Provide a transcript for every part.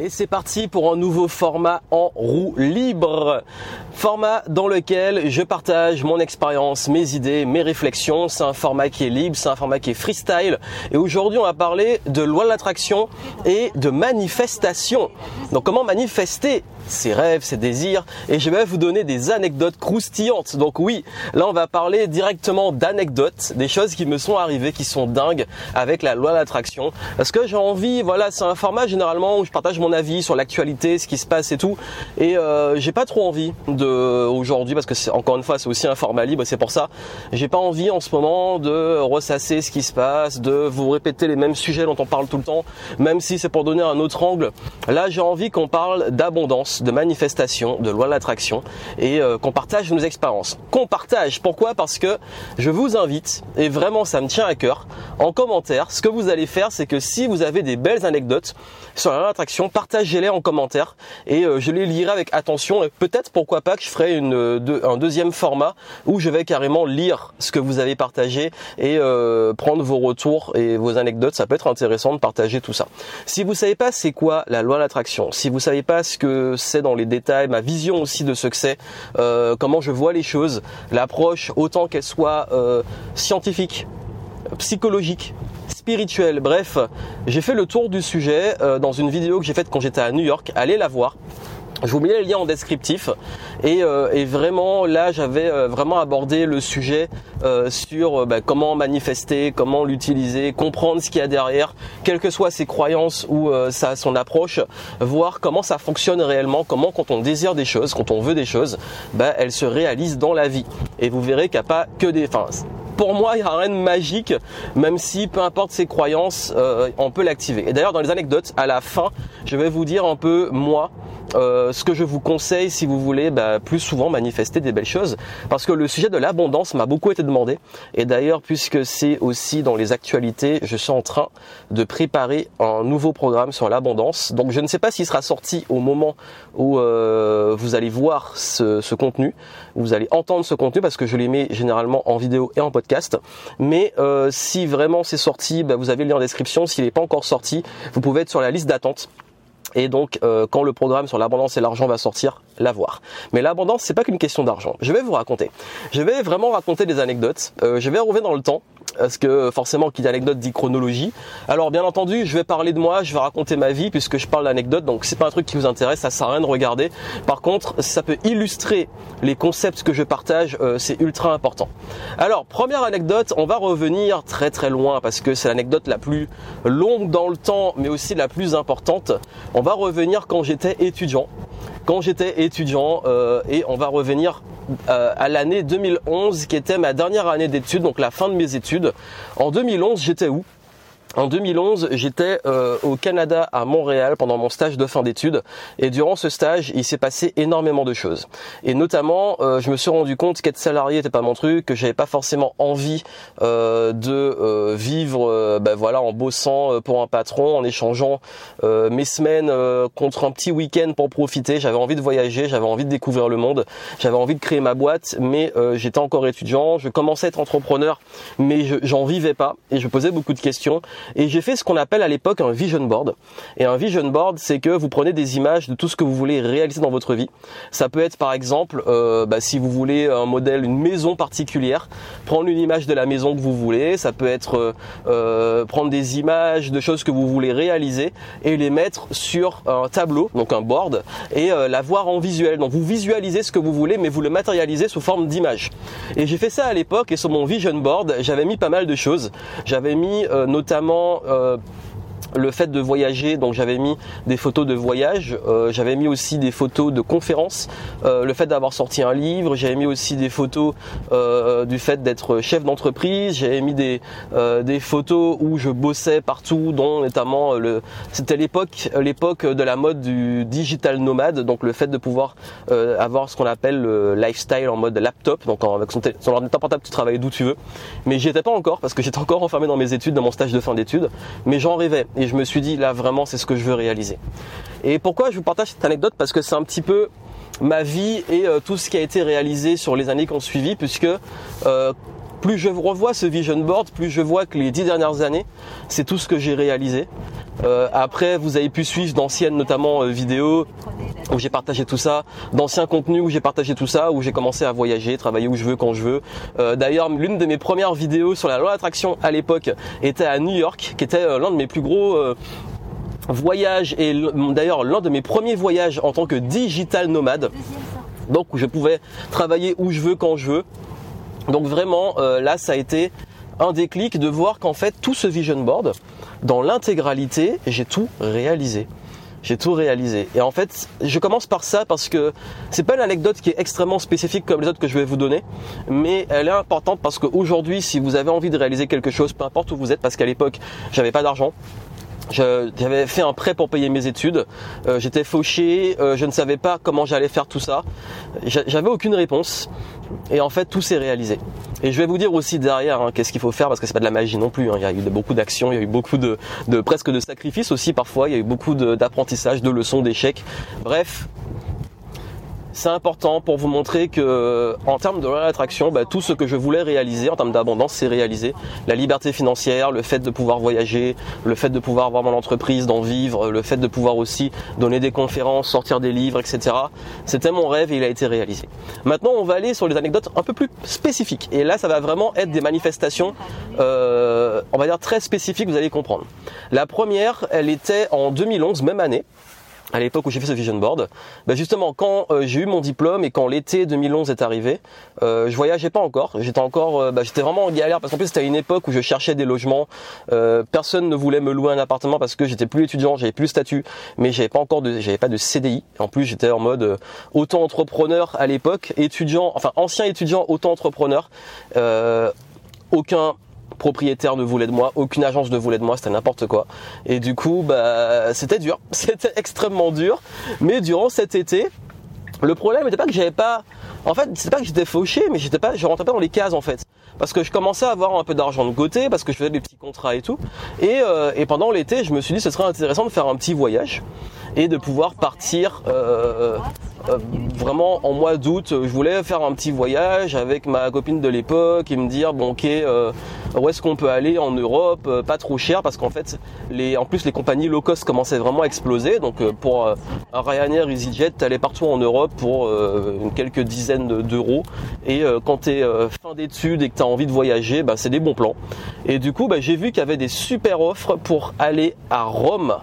Et c'est parti pour un nouveau format en roue libre. Format dans lequel je partage mon expérience, mes idées, mes réflexions. C'est un format qui est libre, c'est un format qui est freestyle. Et aujourd'hui, on va parler de loi de l'attraction et de manifestation. Donc comment manifester ses rêves, ses désirs. Et je vais vous donner des anecdotes croustillantes. Donc oui, là on va parler directement d'anecdotes, des choses qui me sont arrivées, qui sont dingues avec la loi de l'attraction. Parce que j'ai envie, voilà, c'est un format généralement où je partage mon avis sur l'actualité, ce qui se passe et tout. Et euh, j'ai pas trop envie de aujourd'hui parce que encore une fois c'est aussi un format libre. C'est pour ça j'ai pas envie en ce moment de ressasser ce qui se passe, de vous répéter les mêmes sujets dont on parle tout le temps, même si c'est pour donner un autre angle. Là j'ai envie qu'on parle d'abondance, de manifestation, de loi de l'attraction et euh, qu'on partage nos expériences. Qu'on partage. Pourquoi? Parce que je vous invite et vraiment ça me tient à cœur. En commentaire, ce que vous allez faire, c'est que si vous avez des belles anecdotes sur la loi de l'attraction, partagez-les en commentaire et euh, je les lirai avec attention et peut-être pourquoi pas que je ferai euh, un deuxième format où je vais carrément lire ce que vous avez partagé et prendre vos retours et vos anecdotes. Ça peut être intéressant de partager tout ça. Si vous savez pas c'est quoi la loi de l'attraction, si vous savez pas ce que c'est dans les détails, ma vision aussi de ce que c'est, comment je vois les choses, l'approche autant qu'elle soit scientifique, psychologique, spirituel. Bref, j'ai fait le tour du sujet euh, dans une vidéo que j'ai faite quand j'étais à New York. Allez la voir. Je vous mets le lien en descriptif et, euh, vraiment là j'avais euh, vraiment abordé le sujet sur bah, comment manifester, comment l'utiliser, comprendre ce qu'il y a derrière, quelles que soient ses croyances ou sa, son approche, voir comment ça fonctionne réellement, comment quand on désire des choses, quand on veut des choses, bah, elles se réalisent dans la vie. Et vous verrez qu'il n'y a pas que des... Enfin, pour moi, il n'y a rien de magique, même si peu importe ses croyances, euh, on peut l'activer. Et d'ailleurs, dans les anecdotes, à la fin, je vais vous dire un peu moi euh, ce que je vous conseille si vous voulez bah, plus souvent manifester des belles choses. Parce que le sujet de l'abondance m'a beaucoup été demandé. Et d'ailleurs, puisque c'est aussi dans les actualités, je suis en train de préparer un nouveau programme sur l'abondance. Donc je ne sais pas s'il sera sorti au moment où euh, vous allez voir ce, contenu, vous allez entendre ce contenu parce que je les mets généralement en vidéo et en podcast. Mais euh, si vraiment c'est sorti, bah, vous avez le lien en description. S'il n'est pas encore sorti, vous pouvez être sur la liste d'attente et donc, euh, quand le programme sur l'abondance et l'argent va sortir, l'avoir. Mais l'abondance, c'est pas qu'une question d'argent. Je vais vous raconter. Je vais vraiment raconter des anecdotes. Euh, je vais revenir dans le temps parce que forcément qui dit anecdote dit chronologie. Alors bien entendu, je vais parler de moi, je vais raconter ma vie puisque je parle d'anecdote, donc c'est pas un truc qui vous intéresse, ça sert à rien de regarder. Par contre, ça peut illustrer les concepts que je partage, euh, c'est ultra important. Alors première anecdote, on va revenir très très loin parce que c'est l'anecdote la plus longue dans le temps, mais aussi la plus importante. On va revenir quand j'étais étudiant quand j'étais étudiant euh, et on va revenir euh, à l'année 2011 qui était ma dernière année d'études, donc la fin de mes études. En 2011, j'étais où? En 2011, j'étais euh, au Canada, à Montréal, pendant mon stage de fin d'études. Et durant ce stage, il s'est passé énormément de choses. Et notamment, euh, je me suis rendu compte qu'être salarié n'était pas mon truc, que j'avais pas forcément envie euh, de vivre, ben voilà, en bossant pour un patron, en échangeant mes semaines contre un petit week-end pour profiter. J'avais envie de voyager, j'avais envie de découvrir le monde, j'avais envie de créer ma boîte, mais j'étais encore étudiant. Je commençais à être entrepreneur, mais j'en vivais pas et je posais beaucoup de questions. Et j'ai fait ce qu'on appelle à l'époque un vision board. Et un vision board, c'est que vous prenez des images de tout ce que vous voulez réaliser dans votre vie. Ça peut être par exemple, euh, bah, si vous voulez un modèle, une maison particulière, prendre une image de la maison que vous voulez. Ça peut être euh, euh prendre des images de choses que vous voulez réaliser et les mettre sur un tableau, donc un board, et la voir en visuel. Donc vous visualisez ce que vous voulez, mais vous le matérialisez sous forme d'image. Et j'ai fait ça à l'époque et sur mon vision board, j'avais mis pas mal de choses. J'avais mis notamment euh, le fait de voyager, donc j'avais mis des photos de voyage, euh, j'avais mis aussi des photos de conférences, euh, le fait d'avoir sorti un livre, j'avais mis aussi des photos euh, du fait d'être chef d'entreprise, j'avais mis des, des photos où je bossais partout, dont notamment le c'était l'époque l'époque de la mode du digital nomade, donc le fait de pouvoir avoir ce qu'on appelle le lifestyle en mode laptop, donc avec son, son ordinateur portable tu travailles d'où tu veux, mais j'y étais pas encore parce que j'étais encore enfermé dans mes études, dans mon stage de fin d'études, mais j'en rêvais et je me suis dit là vraiment c'est ce que je veux réaliser. Et pourquoi je vous partage cette anecdote? Parce que c'est un petit peu ma vie et euh, tout ce qui a été réalisé sur les années qui ont suivi, puisque euh, plus je revois ce vision board, plus je vois que les dix dernières années, c'est tout ce que j'ai réalisé. Euh, après, vous avez pu suivre d'anciennes notamment euh, vidéos où j'ai partagé tout ça, d'anciens contenus où j'ai partagé tout ça, où j'ai commencé à voyager, travailler où je veux, quand je veux. Euh, D'ailleurs, l'une de mes premières vidéos sur la loi d'attraction à l'époque était à New York, qui était l'un de mes plus gros voyages et d'ailleurs l'un de mes premiers voyages en tant que digital nomade. Donc où je pouvais travailler où je veux, quand je veux. Donc vraiment, euh, là, ça a été un déclic de voir qu'en fait, tout ce vision board, dans l'intégralité, j'ai tout réalisé. J'ai tout réalisé. Et en fait, je commence par ça parce que c'est pas une anecdote qui est extrêmement spécifique comme les autres que je vais vous donner, mais elle est importante parce qu'aujourd'hui, si vous avez envie de réaliser quelque chose, peu importe où vous êtes, parce qu'à l'époque, j'avais pas d'argent, j'avais fait un prêt pour payer mes études. Euh, J'étais fauché. Euh, je ne savais pas comment j'allais faire tout ça. J'avais aucune réponse. Et en fait, tout s'est réalisé. Et je vais vous dire aussi derrière hein, qu'est-ce qu'il faut faire parce que c'est pas de la magie non plus. Hein. Il y a eu beaucoup d'actions, il y a eu beaucoup de, presque de sacrifices aussi parfois. Il y a eu beaucoup d'apprentissage, de leçons, d'échecs. Bref, c'est important pour vous montrer que en termes de réattraction, bah, tout ce que je voulais réaliser en termes d'abondance, c'est réalisé. La liberté financière, le fait de pouvoir voyager, le fait de pouvoir avoir mon entreprise, d'en vivre, le fait de pouvoir aussi donner des conférences, sortir des livres, etc. C'était mon rêve et il a été réalisé. Maintenant, on va aller sur les anecdotes un peu plus spécifiques. Et là, ça va vraiment être des manifestations, euh, on va dire très spécifiques, vous allez comprendre. La première, elle était en 2011, même année à l'époque où j'ai fait ce vision board, bah justement quand euh, j'ai eu mon diplôme et quand l'été 2011 est arrivé, euh, je voyageais pas encore, j'étais encore, euh, bah, j'étais vraiment en galère parce qu'en plus c'était une époque où je cherchais des logements, euh, personne ne voulait me louer un appartement parce que j'étais plus étudiant, j'avais plus le statut, mais j'avais pas encore de, j'avais pas de CDI. En plus j'étais en mode auto-entrepreneur à l'époque, étudiant, enfin ancien étudiant auto-entrepreneur, aucun propriétaire ne voulait de moi, aucune agence ne voulait de moi, c'était n'importe quoi. Et du coup, bah, c'était dur, c'était extrêmement dur. Mais durant cet été, le problème n'était pas que j'avais pas, en fait, c'est pas que j'étais fauché, mais j'étais pas, je rentrais pas dans les cases en fait, parce que je commençais à avoir un peu d'argent de côté, parce que je faisais des petits contrats et tout. Et, euh, et pendant l'été, je me suis dit, ce serait intéressant de faire un petit voyage et de pouvoir partir. Euh, euh, vraiment en mois d'août, je voulais faire un petit voyage avec ma copine de l'époque et me dire bon ok euh, où est-ce qu'on peut aller en Europe, euh, pas trop cher parce qu'en fait les en plus les compagnies low cost commençaient vraiment à exploser donc pour un Ryanair, EasyJet, t'allais partout en Europe pour quelques dizaines d'euros et quand t'es fin d'études et que t'as envie de voyager, bah, c'est des bons plans. Et du coup bah, j'ai vu qu'il y avait des super offres pour aller à Rome.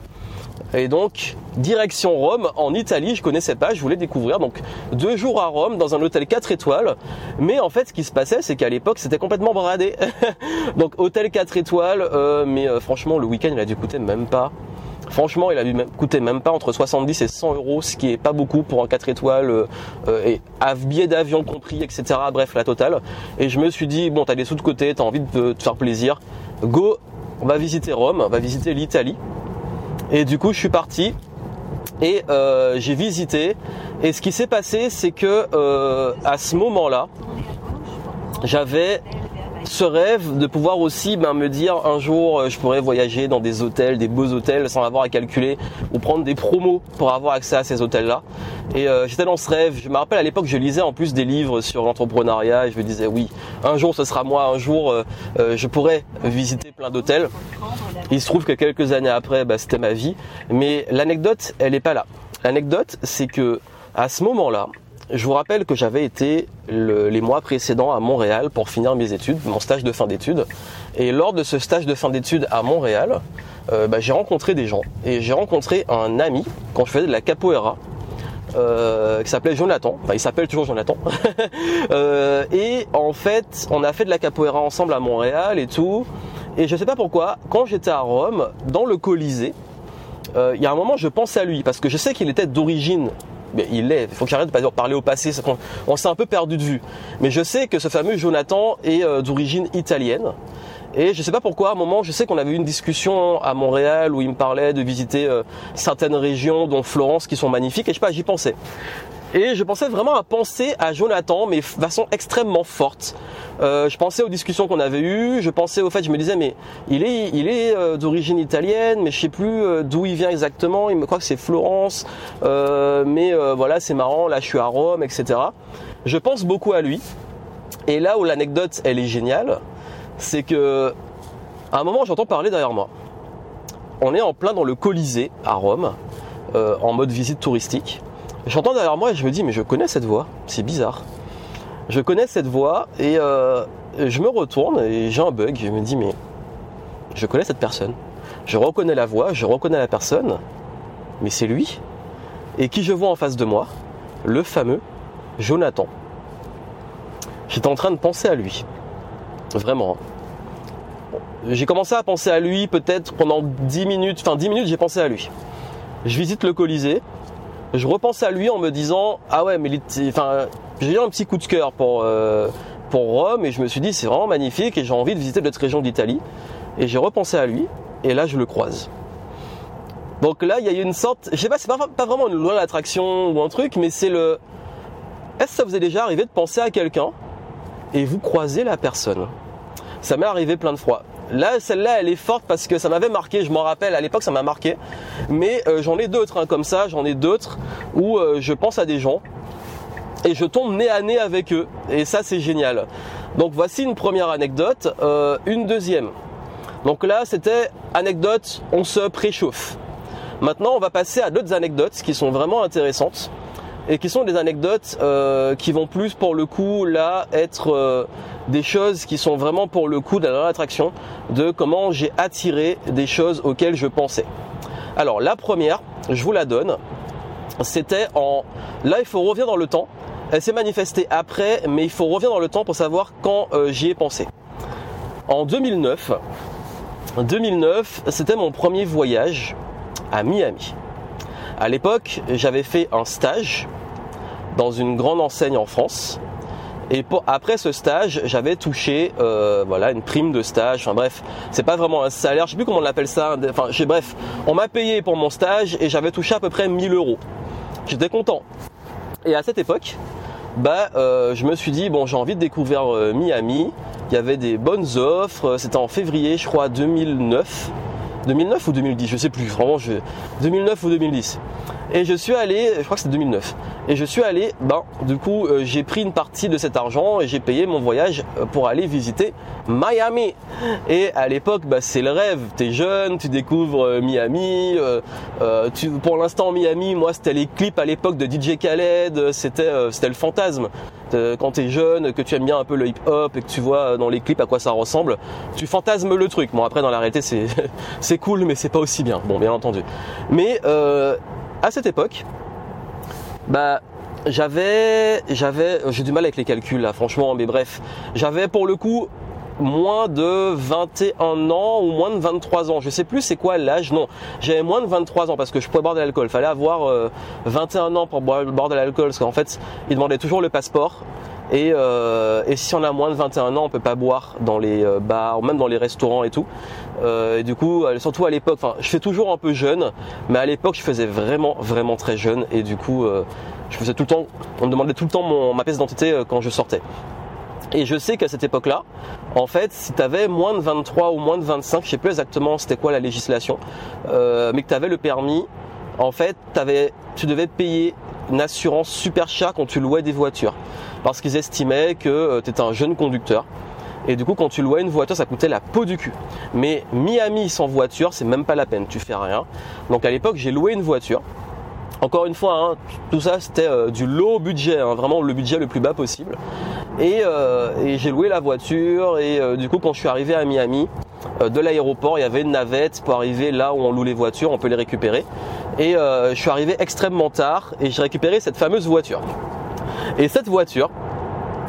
Et donc, direction Rome, en Italie, je connaissais pas, je voulais découvrir. Donc, deux jours à Rome, dans un hôtel 4 étoiles. Mais en fait, ce qui se passait, c'est qu'à l'époque, c'était complètement bradé. donc, hôtel 4 étoiles, euh, mais euh, franchement, le week-end, il a dû coûter même pas. Franchement, il a dû coûter même pas entre 70 et 100 euros, ce qui est pas beaucoup pour un 4 étoiles, euh, et à billet d'avion compris, etc. Bref, la totale. Et je me suis dit, bon, t'as des sous de côté, t'as envie de te faire plaisir. Go, on va visiter Rome, on va visiter l'Italie. Et du coup, je suis parti et euh, j'ai visité. Et ce qui s'est passé, c'est que euh, à ce moment-là, j'avais ce rêve de pouvoir aussi ben, me dire un jour euh, je pourrais voyager dans des hôtels, des beaux hôtels sans avoir à calculer ou prendre des promos pour avoir accès à ces hôtels-là. Et euh, j'étais dans ce rêve. Je me rappelle à l'époque je lisais en plus des livres sur l'entrepreneuriat et je me disais oui, un jour ce sera moi, un jour euh, je pourrais visiter plein d'hôtels. Il se trouve que quelques années après, bah, c'était ma vie. Mais l'anecdote, elle n'est pas là. L'anecdote, c'est que à ce moment-là, je vous rappelle que j'avais été le, les mois précédents à Montréal pour finir mes études, mon stage de fin d'études. Et lors de ce stage de fin d'études à Montréal, euh, bah, j'ai rencontré des gens. Et j'ai rencontré un ami quand je faisais de la capoeira. Euh, qui s'appelait Jonathan, enfin il s'appelle toujours Jonathan. euh, et en fait, on a fait de la capoeira ensemble à Montréal et tout. Et je sais pas pourquoi, quand j'étais à Rome, dans le Colisée, il y a un moment je pensais à lui parce que je sais qu'il était d'origine mais il est. Il faut que j'arrête de parler au passé. On, on s'est un peu perdu de vue. Mais je sais que ce fameux Jonathan est euh, d'origine italienne. Et je sais pas pourquoi, à un moment, je sais qu'on avait eu une discussion à Montréal où il me parlait de visiter euh, certaines régions, dont Florence, qui sont magnifiques. Et je sais pas, j'y pensais. Et je pensais vraiment à penser à Jonathan, mais de façon extrêmement forte. Euh, je pensais aux discussions qu'on avait eues, je pensais au fait, je me disais, mais il est, il est euh, d'origine italienne, mais je sais plus d'où il vient exactement. Il me croit que c'est Florence, mais voilà, c'est marrant. Là, je suis à Rome, etc. Je pense beaucoup à lui. Et là où l'anecdote, elle est géniale, c'est que à un moment, j'entends parler derrière moi. on est en plein dans le Colisée à Rome, euh, en mode visite touristique. J'entends derrière moi et je me dis mais je connais cette voix, c'est bizarre. Je connais cette voix et euh, je me retourne et j'ai un bug. Je me dis mais je connais cette personne. Je reconnais la voix, je reconnais la personne, mais c'est lui. Et qui je vois en face de moi? Le fameux Jonathan. J'étais en train de penser à lui. Vraiment. J'ai commencé à penser à lui peut-être pendant 10 minutes. Enfin 10 minutes j'ai pensé à lui. Je visite le Colisée. Je repense à lui en me disant Ah ouais mais enfin, j'ai eu un petit coup de cœur pour, euh, pour Rome et je me suis dit c'est vraiment magnifique et j'ai envie de visiter d'autres régions d'Italie. Et j'ai repensé à lui et là je le croise. Donc là il y a eu une sorte, je sais pas, c'est pas, pas vraiment une loi d'attraction ou un truc, mais c'est le. Est-ce que ça vous est déjà arrivé de penser à quelqu'un et vous croisez la personne? Ça m'est arrivé plein de fois. Là, celle-là, elle est forte parce que ça m'avait marqué. Je m'en rappelle, à l'époque, ça m'a marqué. Mais euh, j'en ai d'autres, hein, comme ça. J'en ai d'autres où euh, je pense à des gens et je tombe nez à nez avec eux. Et ça, c'est génial. Donc voici une première anecdote. Euh, une deuxième. Donc là, c'était anecdote, on se préchauffe. Maintenant, on va passer à d'autres anecdotes qui sont vraiment intéressantes et qui sont des anecdotes euh, qui vont plus pour le coup là être euh, des choses qui sont vraiment pour le coup de la attraction de comment j'ai attiré des choses auxquelles je pensais. Alors la première, je vous la donne, c'était en là il faut revenir dans le temps. Elle s'est manifestée après, mais il faut revenir dans le temps pour savoir quand euh, j'y ai pensé. En 2009, 2009, c'était mon premier voyage à Miami. À l'époque, j'avais fait un stage dans une grande enseigne en France. Et après ce stage, j'avais touché euh, voilà une prime de stage. Enfin bref, c'est pas vraiment un salaire. Je sais plus comment on appelle ça. Enfin bref, on m'a payé pour mon stage et j'avais touché à peu près 1000 euros. J'étais content. Et à cette époque, bah euh, je me suis dit bon j'ai envie de découvrir euh, Miami. Il y avait des bonnes offres. C'était en février, je crois 2009. 2009 ou 2010, je sais plus, vraiment, je... 2009 ou 2010. Et je suis allé, je crois que c'est 2009. Et je suis allé, ben, du coup, euh, j'ai pris une partie de cet argent et j'ai payé mon voyage euh, pour aller visiter Miami. Et à l'époque, bah, c'est le rêve. T'es jeune, tu découvres euh, Miami. tu, pour l'instant, Miami, moi, c'était les clips à l'époque de DJ Khaled. C'était, c'était le fantasme. Quand t'es jeune, que tu aimes bien un peu le hip-hop et que tu vois dans les clips à quoi ça ressemble, tu fantasmes le truc. Bon, après, dans la réalité, c'est, c'est cool, mais c'est pas aussi bien. Bon, bien entendu. Mais à cette époque, bah j'avais j'ai du mal avec les calculs là franchement mais bref j'avais pour le coup moins de 21 ans ou moins de 23 ans. Je sais plus c'est quoi l'âge. Non, j'avais moins de 23 ans parce que je pouvais boire de l'alcool. Fallait avoir 21 euh, ans pour boire, de l'alcool parce qu'en fait, ils demandaient toujours le passeport. Et, euh, si on a moins de 21 ans, on peut pas boire dans les euh, bars, même dans les restaurants et tout. Euh, et du coup, euh, surtout à l'époque, enfin, je fais toujours un peu jeune, mais à l'époque, je faisais vraiment, vraiment très jeune. Et du coup, euh, je faisais tout le temps, on me demandait tout le temps mon, ma pièce d'identité quand je sortais. Et je sais qu'à cette époque-là, en fait, si tu avais moins de 23 ou moins de 25, je sais plus exactement c'était quoi la législation, mais que tu avais le permis, en fait, avais, tu devais payer une assurance super chère quand tu louais des voitures. Parce qu'ils estimaient que tu étais un jeune conducteur et du coup, quand tu louais une voiture, ça coûtait la peau du cul. Mais Miami sans voiture, c'est même pas la peine, tu fais rien. Donc à l'époque, j'ai loué une voiture. Encore une fois, hein, tout ça c'était euh, du low budget, hein, vraiment le budget le plus bas possible. Et, euh, j'ai loué la voiture et euh, du coup quand je suis arrivé à Miami, de l'aéroport, il y avait une navette pour arriver là où on loue les voitures, on peut les récupérer. Et je suis arrivé extrêmement tard et j'ai récupéré cette fameuse voiture. Et cette voiture,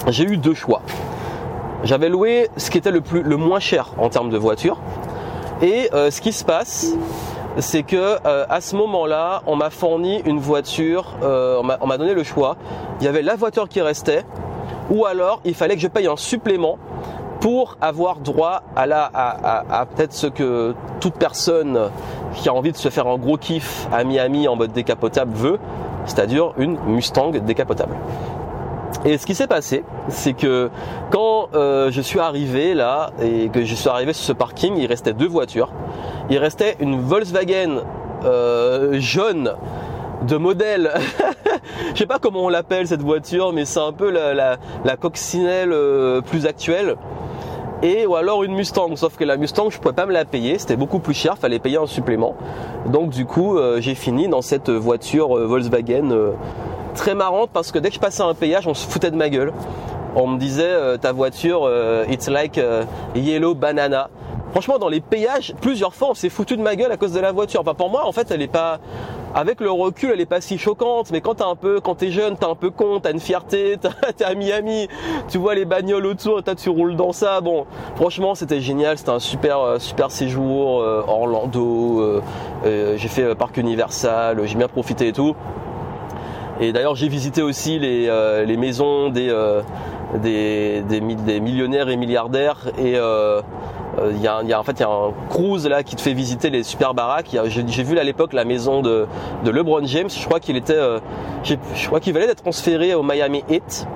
j'ai eu deux choix. J'avais loué ce qui était le, moins cher en termes de voiture. Et euh, ce qui se passe, c'est que euh, à ce moment-là, on m'a fourni une voiture, euh, on m'a donné le choix. Il y avait la voiture qui restait, ou alors il fallait que je paye un supplément pour avoir droit à, la, à peut-être ce que toute personne qui a envie de se faire un gros kiff à Miami en mode décapotable veut, c'est-à-dire une Mustang décapotable. Et ce qui s'est passé, c'est que quand euh, je suis arrivé là et que je suis arrivé sur ce parking, il restait deux voitures. Il restait une Volkswagen euh, jaune de modèle. je sais pas comment on l'appelle cette voiture, mais c'est un peu la, coccinelle euh, plus actuelle. et ou alors une Mustang. Sauf que la Mustang, je pouvais pas me la payer, c'était beaucoup plus cher, fallait payer un supplément. Donc du coup, j'ai fini dans cette voiture Volkswagen très marrante parce que dès que je passais un péage, on se foutait de ma gueule. On me disait ta voiture, it's like yellow banana. Franchement, dans les péages, plusieurs fois, on s'est foutu de ma gueule à cause de la voiture. Enfin, pour moi, en fait, elle est pas, avec le recul, elle est pas si choquante, mais quand t'es un peu, quand t'es jeune, t'es un peu con, t'as une fierté, t'es à Miami, tu vois les bagnoles autour, toi tu roules dans ça. Bon, franchement, c'était génial, c'était un super, euh, super séjour, euh, Orlando, euh, j'ai fait parc Universal, j'ai bien profité et tout. Et d'ailleurs, j'ai visité aussi les, les maisons des, des, des, des, millionnaires et milliardaires et euh, il y, a, en fait y a un cruise là qui te fait visiter les super baraques. J'ai vu à l'époque la maison de, de, LeBron James. Je crois qu'il était, euh, je crois qu'il valait d'être transféré au Miami Heat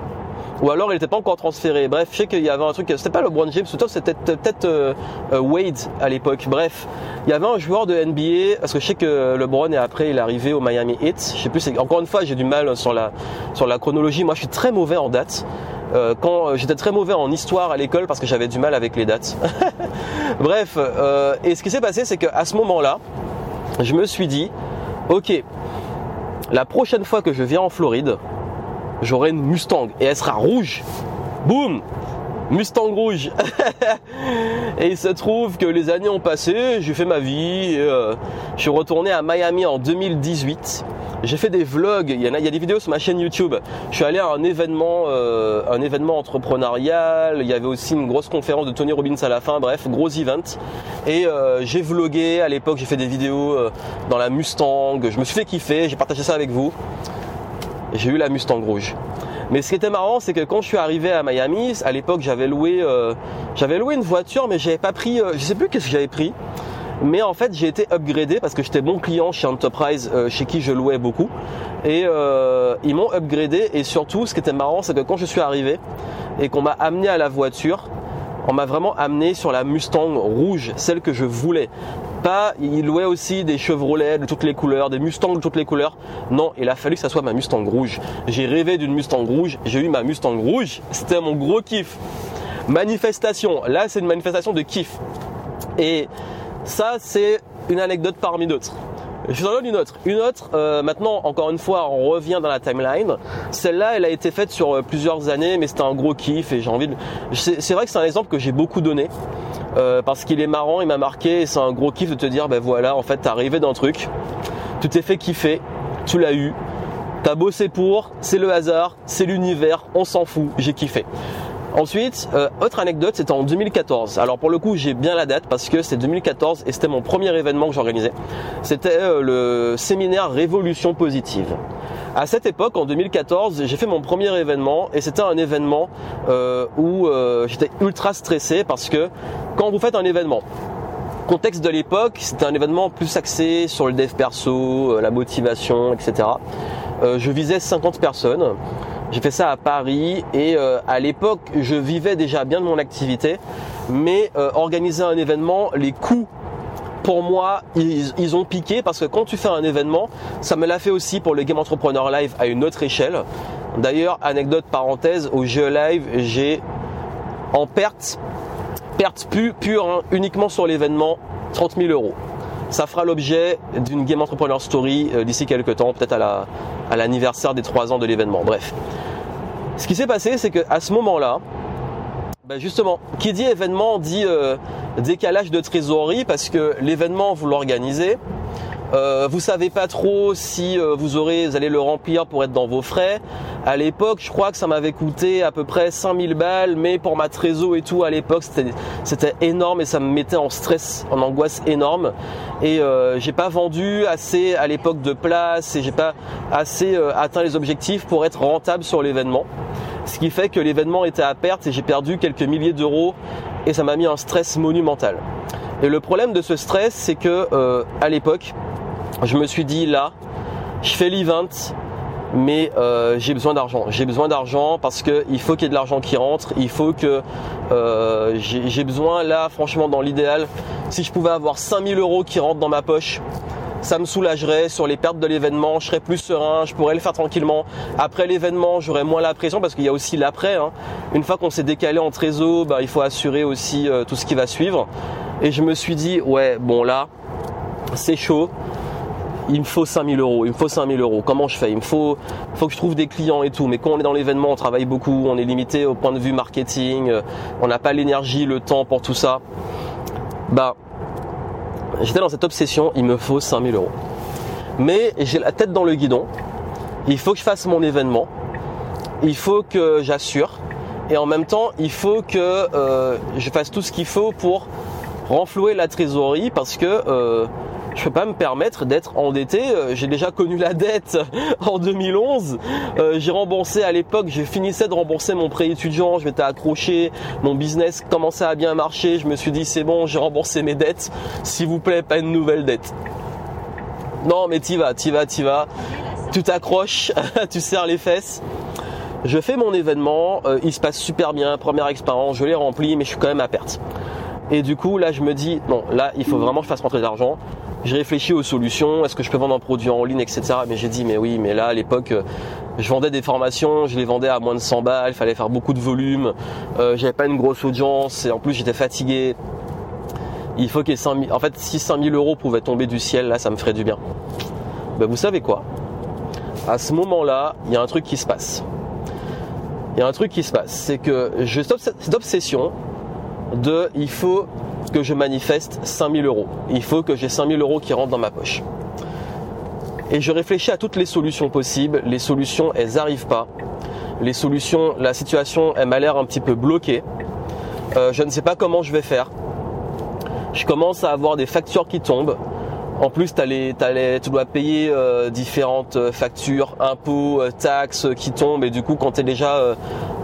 ou alors il n'était pas encore transféré. Bref, je sais qu'il y avait un truc, c'était pas LeBron James, c'était peut-être euh, Wade à l'époque. Bref, il y avait un joueur de NBA, parce que je sais que LeBron et après il est arrivé au Miami Heat. Je sais plus, encore une fois, j'ai du mal sur la, sur la chronologie. Moi, je suis très mauvais en date. Euh, quand euh, j'étais très mauvais en histoire à l'école parce que j'avais du mal avec les dates. Bref, euh, et ce qui s'est passé, c'est qu'à ce moment-là, je me suis dit, ok, la prochaine fois que je viens en Floride, j'aurai une Mustang et elle sera rouge. Boum Mustang rouge. et il se trouve que les années ont passé, j'ai fait ma vie, je suis retourné à Miami en 2018 j'ai fait des vlogs, il y, a, des vidéos sur ma chaîne YouTube. Je suis allé à un événement, euh, un événement entrepreneurial. Il y avait aussi une grosse conférence de Tony Robbins à la fin. Bref, gros event. Et euh, j'ai vlogué à l'époque. J'ai fait des vidéos euh, dans la Mustang. Je me suis fait kiffer. J'ai partagé ça avec vous. J'ai eu la Mustang rouge. Mais ce qui était marrant, c'est que quand je suis arrivé à Miami, à l'époque, j'avais loué, j'avais loué une voiture, mais j'avais pas pris, je sais plus qu'est-ce que j'avais pris. Mais en fait, j'ai été upgradé parce que j'étais bon client chez Enterprise, euh, chez qui je louais beaucoup. Et euh, ils m'ont upgradé. Et surtout, ce qui était marrant, c'est que quand je suis arrivé et qu'on m'a amené à la voiture, on m'a vraiment amené sur la Mustang rouge, celle que je voulais. Pas, ils louaient aussi des Chevrolet de toutes les couleurs, des Mustangs de toutes les couleurs. Non, il a fallu que ça soit ma Mustang rouge. J'ai rêvé d'une Mustang rouge, j'ai eu ma Mustang rouge. C'était mon gros kiff. Manifestation. Là, c'est une manifestation de kiff. Et ça, c'est une anecdote parmi d'autres. Je vous en donne une autre. Une autre, euh, maintenant, encore une fois, on revient dans la timeline. Celle-là, elle a été faite sur euh, plusieurs années, mais c'était un gros kiff et j'ai envie de... C'est vrai que c'est un exemple que j'ai beaucoup donné. Euh, parce qu'il est marrant, il m'a marqué et c'est un gros kiff de te dire, ben voilà, en fait, t'es arrivé d'un truc, tu t'es fait kiffer, tu l'as eu, t'as bossé pour, c'est le hasard, c'est l'univers, on s'en fout, j'ai kiffé. Ensuite, euh, autre anecdote, c'était en 2014. Alors pour le coup, j'ai bien la date parce que c'est 2014 et c'était mon premier événement que j'organisais. C'était euh, le séminaire Révolution positive. À cette époque, en 2014, j'ai fait mon premier événement et c'était un événement euh, où j'étais ultra stressé parce que quand vous faites un événement, contexte de l'époque, c'était un événement plus axé sur le dev perso, la motivation, etc. je visais 50 personnes. J'ai fait ça à Paris et euh, à l'époque, je vivais déjà bien de mon activité, mais euh, organiser un événement, les coûts pour moi, ils, ont piqué parce que quand tu fais un événement, ça me l'a fait aussi pour le Game Entrepreneur Live à une autre échelle. D'ailleurs, anecdote parenthèse, au jeu live, j'ai en perte, perte pure, hein, uniquement sur l'événement, 30 000 euros. Ça fera l'objet d'une Game Entrepreneur Story euh, d'ici quelques temps, peut-être à l'anniversaire des 3 ans de l'événement. Bref. Ce qui s'est passé, c'est qu'à ce moment-là, ben justement, qui dit événement dit euh, décalage de trésorerie parce que l'événement vous l'organisez, euh, vous savez pas trop si euh, vous aurez, vous allez le remplir pour être dans vos frais. À l'époque, je crois que ça m'avait coûté à peu près 5000 balles, mais pour ma trésor et tout, à l'époque, c'était énorme et ça me mettait en stress, en angoisse énorme. Et euh, j'ai pas vendu assez à l'époque de place et j'ai pas assez euh, atteint les objectifs pour être rentable sur l'événement. Ce qui fait que l'événement était à perte et j'ai perdu quelques milliers d'euros et ça m'a mis un stress monumental. Et le problème de ce stress, c'est que à l'époque, je me suis dit là, je fais l'event, mais euh, j'ai besoin d'argent. J'ai besoin d'argent parce qu'il faut qu'il y ait de l'argent qui rentre. Il faut que euh, j'ai besoin là, franchement, dans l'idéal, si je pouvais avoir 5000 euros qui rentrent dans ma poche, ça me soulagerait sur les pertes de l'événement, je serais plus serein, je pourrais le faire tranquillement. Après l'événement, j'aurais moins la pression parce qu'il y a aussi l'après. Hein. Une fois qu'on s'est décalé en trésor, bah, il faut assurer aussi euh, tout ce qui va suivre. Et je me suis dit, ouais, bon là, c'est chaud. Il me faut 5000 euros, il me faut 5000 euros. Comment je fais? Il me faut, que je trouve des clients et tout. Mais quand on est dans l'événement, on travaille beaucoup, on est limité au point de vue marketing, euh, on n'a pas l'énergie, le temps pour tout ça. Bah, j'étais dans cette obsession, il me faut 5000 euros. Mais j'ai la tête dans le guidon, il faut que je fasse mon événement, il faut que j'assure, et en même temps, il faut que euh, je fasse tout ce qu'il faut pour renflouer la trésorerie parce que euh, je peux pas me permettre d'être endetté. Euh, j'ai déjà connu la dette en 2011. Euh, j'ai remboursé à l'époque, je finissais de rembourser mon prêt étudiant, je m'étais accroché, mon business commençait à bien marcher. Je me suis dit c'est bon, j'ai remboursé mes dettes. S'il vous plaît, pas une nouvelle dette. Non, mais t'y vas, t'y vas, t'y vas. Tu t'accroches, tu serres les fesses. Je fais mon événement, euh, il se passe super bien, première expérience, je l'ai rempli, mais je suis quand même à perte. Et du coup, là, je me dis, non, là, il faut vraiment que je fasse rentrer de l'argent. Je réfléchis aux solutions, est-ce que je peux vendre un produit en ligne, etc. Mais j'ai dit, mais oui, mais là, à l'époque, euh, je vendais des formations, je les vendais à moins de 100 balles, il fallait faire beaucoup de volume, euh, j'avais pas une grosse audience, et en plus, j'étais fatigué. Il faut qu'il y ait 5000, en fait, si 5000 euros pouvaient tomber du ciel, là, ça me ferait du bien. Ben, vous savez quoi? À ce moment-là, il y a un truc qui se passe. Il y a un truc qui se passe, c'est que cette obsession de il faut que je manifeste 5000 euros. Il faut que j'ai 5000 euros qui rentrent dans ma poche. Et je réfléchis à toutes les solutions possibles. Les solutions, elles n'arrivent pas. Les solutions, la situation, elle m'a l'air un petit peu bloquée. Euh, je ne sais pas comment je vais faire. Je commence à avoir des factures qui tombent. En plus, tu dois payer euh, différentes euh, factures, impôts, taxes qui tombent. Et du coup, quand tu es déjà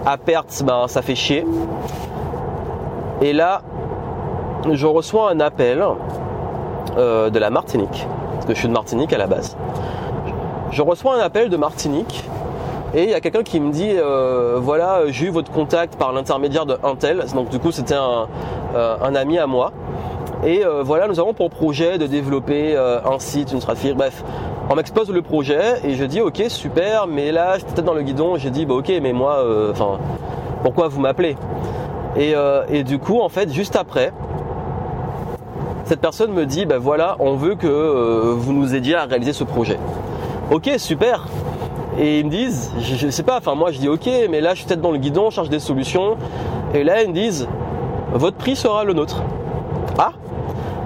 à perte, ben, ça fait chier. Et là, je reçois un appel euh, de la Martinique, parce que je suis de Martinique à la base. Je reçois un appel de Martinique et il y a quelqu'un qui me dit euh, voilà j'ai eu votre contact par l'intermédiaire de Intel, donc du coup c'était un, euh, ami à moi. Et voilà, nous avons pour projet de développer un site, une stratégie, bref. On m'expose le projet et je dis ok super, mais là j'étais dans le guidon, j'ai dit bah ok mais moi, enfin pourquoi vous m'appelez? Et, et, du coup en fait juste après, cette personne me dit, ben voilà, on veut que euh, vous nous aidiez à réaliser ce projet. Ok, super. Et ils me disent, je, ne sais pas, enfin moi je dis ok, mais là je suis peut-être dans le guidon, je cherche des solutions. Et là ils me disent, votre prix sera le nôtre. Ah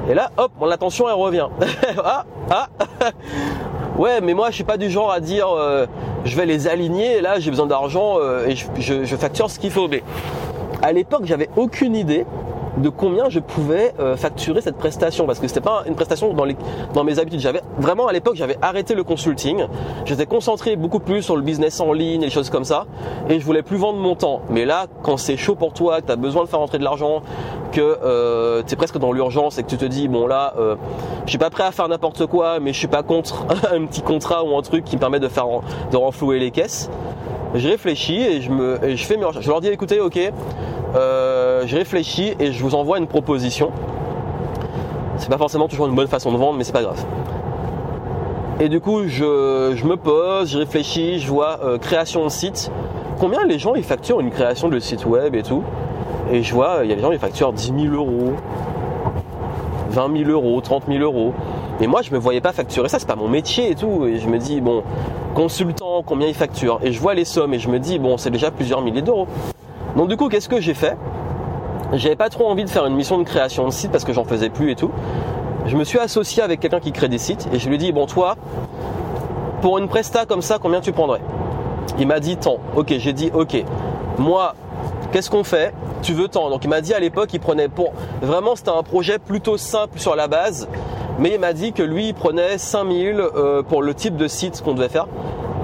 Et là, hop, mon attention elle revient. ah Ah Ouais, mais moi je suis pas du genre à dire euh, je vais les aligner, là j'ai besoin d'argent euh, et je, je, facture ce qu'il faut. Mais à l'époque j'avais aucune idée de combien je pouvais euh, facturer cette prestation parce que c'était pas une prestation dans, les, dans mes habitudes. J'avais vraiment à l'époque j'avais arrêté le consulting. J'étais concentré beaucoup plus sur le business en ligne et les choses comme ça et je voulais plus vendre mon temps. Mais là, quand c'est chaud pour toi, que tu as besoin de faire rentrer de l'argent, que euh, tu es presque dans l'urgence et que tu te dis bon là, euh, je suis pas prêt à faire n'importe quoi, mais je suis pas contre un petit contrat ou un truc qui me permet de faire de renflouer les caisses. Je réfléchis et je je fais mes recherches. Je leur dis écoutez, ok, euh, je réfléchis et je vous envoie une proposition. C'est pas forcément toujours une bonne façon de vendre, mais c'est pas grave. Et du coup, je, me pose, je réfléchis, je vois création de site. Combien les gens ils facturent une création de site web et tout? Et je vois, il y a des gens qui facturent 10 000 euros, 20 000 euros, 30 000 euros. Et moi, je me voyais pas facturer ça, c'est pas mon métier et tout. Et je me dis, bon, consultant, combien il facture Et je vois les sommes et je me dis, bon, c'est déjà plusieurs milliers d'euros. Donc du coup, qu'est-ce que j'ai fait? J'avais pas trop envie de faire une mission de création de site parce que j'en faisais plus et tout. Je me suis associé avec quelqu'un qui crée des sites et je lui ai dit bon toi, pour une presta comme ça, combien tu prendrais? Il m'a dit tant. Ok, j'ai dit ok. Moi, qu'est-ce qu'on fait Tu veux tant. Donc il m'a dit à l'époque, il prenait pour vraiment c'était un projet plutôt simple sur la base, mais il m'a dit que lui il prenait 5000 euh, pour le type de site qu'on devait faire.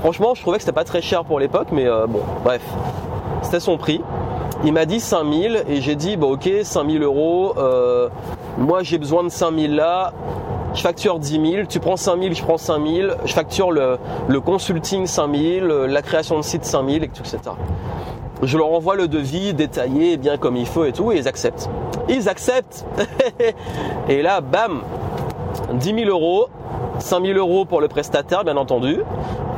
Franchement, je trouvais que c'était pas très cher pour l'époque, mais euh, bon, bref. C'était son prix. Il m'a dit 5000 et j'ai dit bah ok 5000 euros. Euh, moi j'ai besoin de 5000 là. Je facture 10 000, tu prends 5000, je prends 5000, je facture le, consulting 5000, la création de site 5000, etc. Je leur envoie le devis détaillé, bien comme il faut et tout, et ils acceptent. Ils acceptent Et là, bam 10 000 euros, 5000 euros pour le prestataire, bien entendu.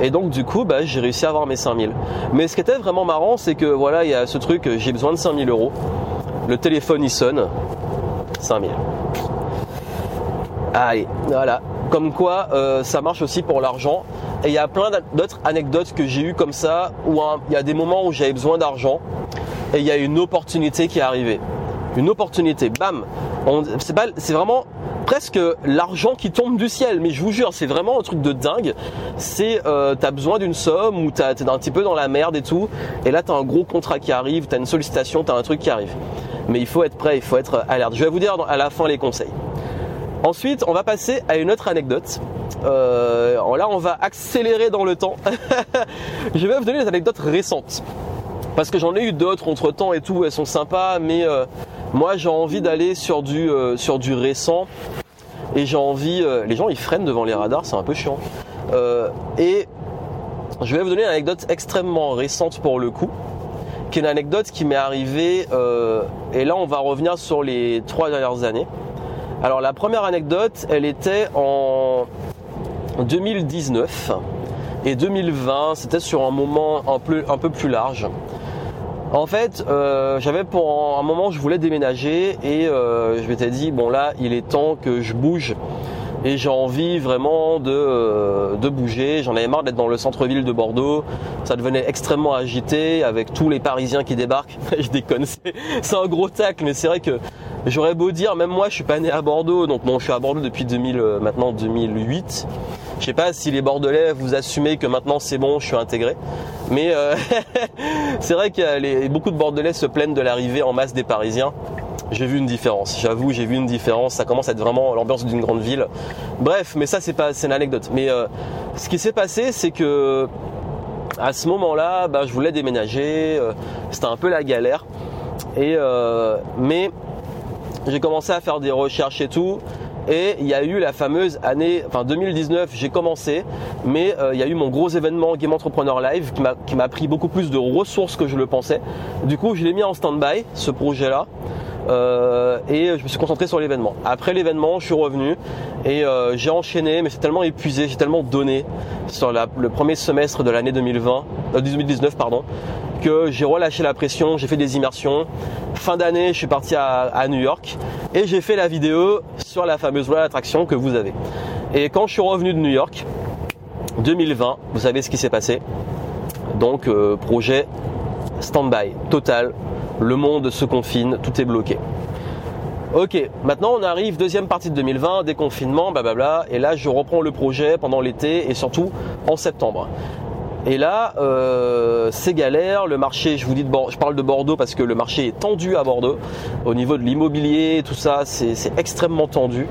Et donc, du coup, bah, j'ai réussi à avoir mes 5000. Mais ce qui était vraiment marrant, c'est que voilà, il y a ce truc, j'ai besoin de 5000 euros. Le téléphone, il sonne. 5000. Allez, voilà. Comme quoi, euh, ça marche aussi pour l'argent. Et il y a plein d'autres anecdotes que j'ai eues comme ça, où il y a des moments où j'avais besoin d'argent et il y a une opportunité qui est arrivée. Une opportunité, bam. C'est vraiment presque l'argent qui tombe du ciel, mais je vous jure, c'est vraiment un truc de dingue. C'est, euh, t'as besoin d'une somme ou t'es un petit peu dans la merde et tout, et là t'as un gros contrat qui arrive, t'as une sollicitation, t'as un truc qui arrive. Mais il faut être prêt, il faut être alerte. Je vais vous dire à la fin les conseils. Ensuite, on va passer à une autre anecdote. Euh, là, on va accélérer dans le temps. je vais vous donner des anecdotes récentes. Parce que j'en ai eu d'autres entre temps et tout, elles sont sympas, mais euh, moi j'ai envie d'aller sur du euh, sur du récent et j'ai envie. Les gens ils freinent devant les radars, c'est un peu chiant. Et je vais vous donner une anecdote extrêmement récente pour le coup, qui est une anecdote qui m'est arrivée. et là on va revenir sur les trois dernières années. Alors la première anecdote, elle était en 2019 et 2020. C'était sur un moment un peu un peu plus large. En fait, euh, j'avais pour un moment, je voulais déménager et euh, je m'étais dit bon là, il est temps que je bouge et j'ai envie vraiment de, euh, de bouger. J'en avais marre d'être dans le centre-ville de Bordeaux. Ça devenait extrêmement agité avec tous les Parisiens qui débarquent. je déconne, c'est un gros tacle, mais c'est vrai que j'aurais beau dire, même moi, je suis pas né à Bordeaux, donc bon, je suis à Bordeaux depuis 2000, maintenant 2008. Je sais pas si les Bordelais vous assumez que maintenant c'est bon, je suis intégré. Mais euh, c'est vrai que beaucoup de Bordelais se plaignent de l'arrivée en masse des Parisiens. J'ai vu une différence. J'avoue, j'ai vu une différence. Ça commence à être vraiment l'ambiance d'une grande ville. Bref, mais ça c'est pas, c'est une anecdote. Mais euh, ce qui s'est passé, c'est que à ce moment-là, bah, je voulais déménager. Euh, c'était un peu la galère. Et mais j'ai commencé à faire des recherches et tout. Et il y a eu la fameuse année, enfin 2019, j'ai commencé, mais euh, il y a eu mon gros événement Game Entrepreneur Live qui m'a pris beaucoup plus de ressources que je le pensais. Du coup, je l'ai mis en stand-by, ce projet-là. Euh, et je me suis concentré sur l'événement. Après l'événement, je suis revenu et euh, j'ai enchaîné, mais c'est tellement épuisé, j'ai tellement donné sur le premier semestre de l'année 2020, 2019 pardon, que j'ai relâché la pression, j'ai fait des immersions. Fin d'année, je suis parti à, New York et j'ai fait la vidéo sur la fameuse voie d'attraction que vous avez. Et quand je suis revenu de New York, 2020, vous savez ce qui s'est passé. Donc euh, projet stand-by total, le monde se confine, tout est bloqué. Ok, maintenant on arrive deuxième partie de 2020, déconfinement, blablabla, et là je reprends le projet pendant l'été et surtout en septembre. Et là, euh, c'est galère. Le marché, je vous dis, je parle de Bordeaux parce que le marché est tendu à Bordeaux. Au niveau de l'immobilier, tout ça, c'est extrêmement tendu.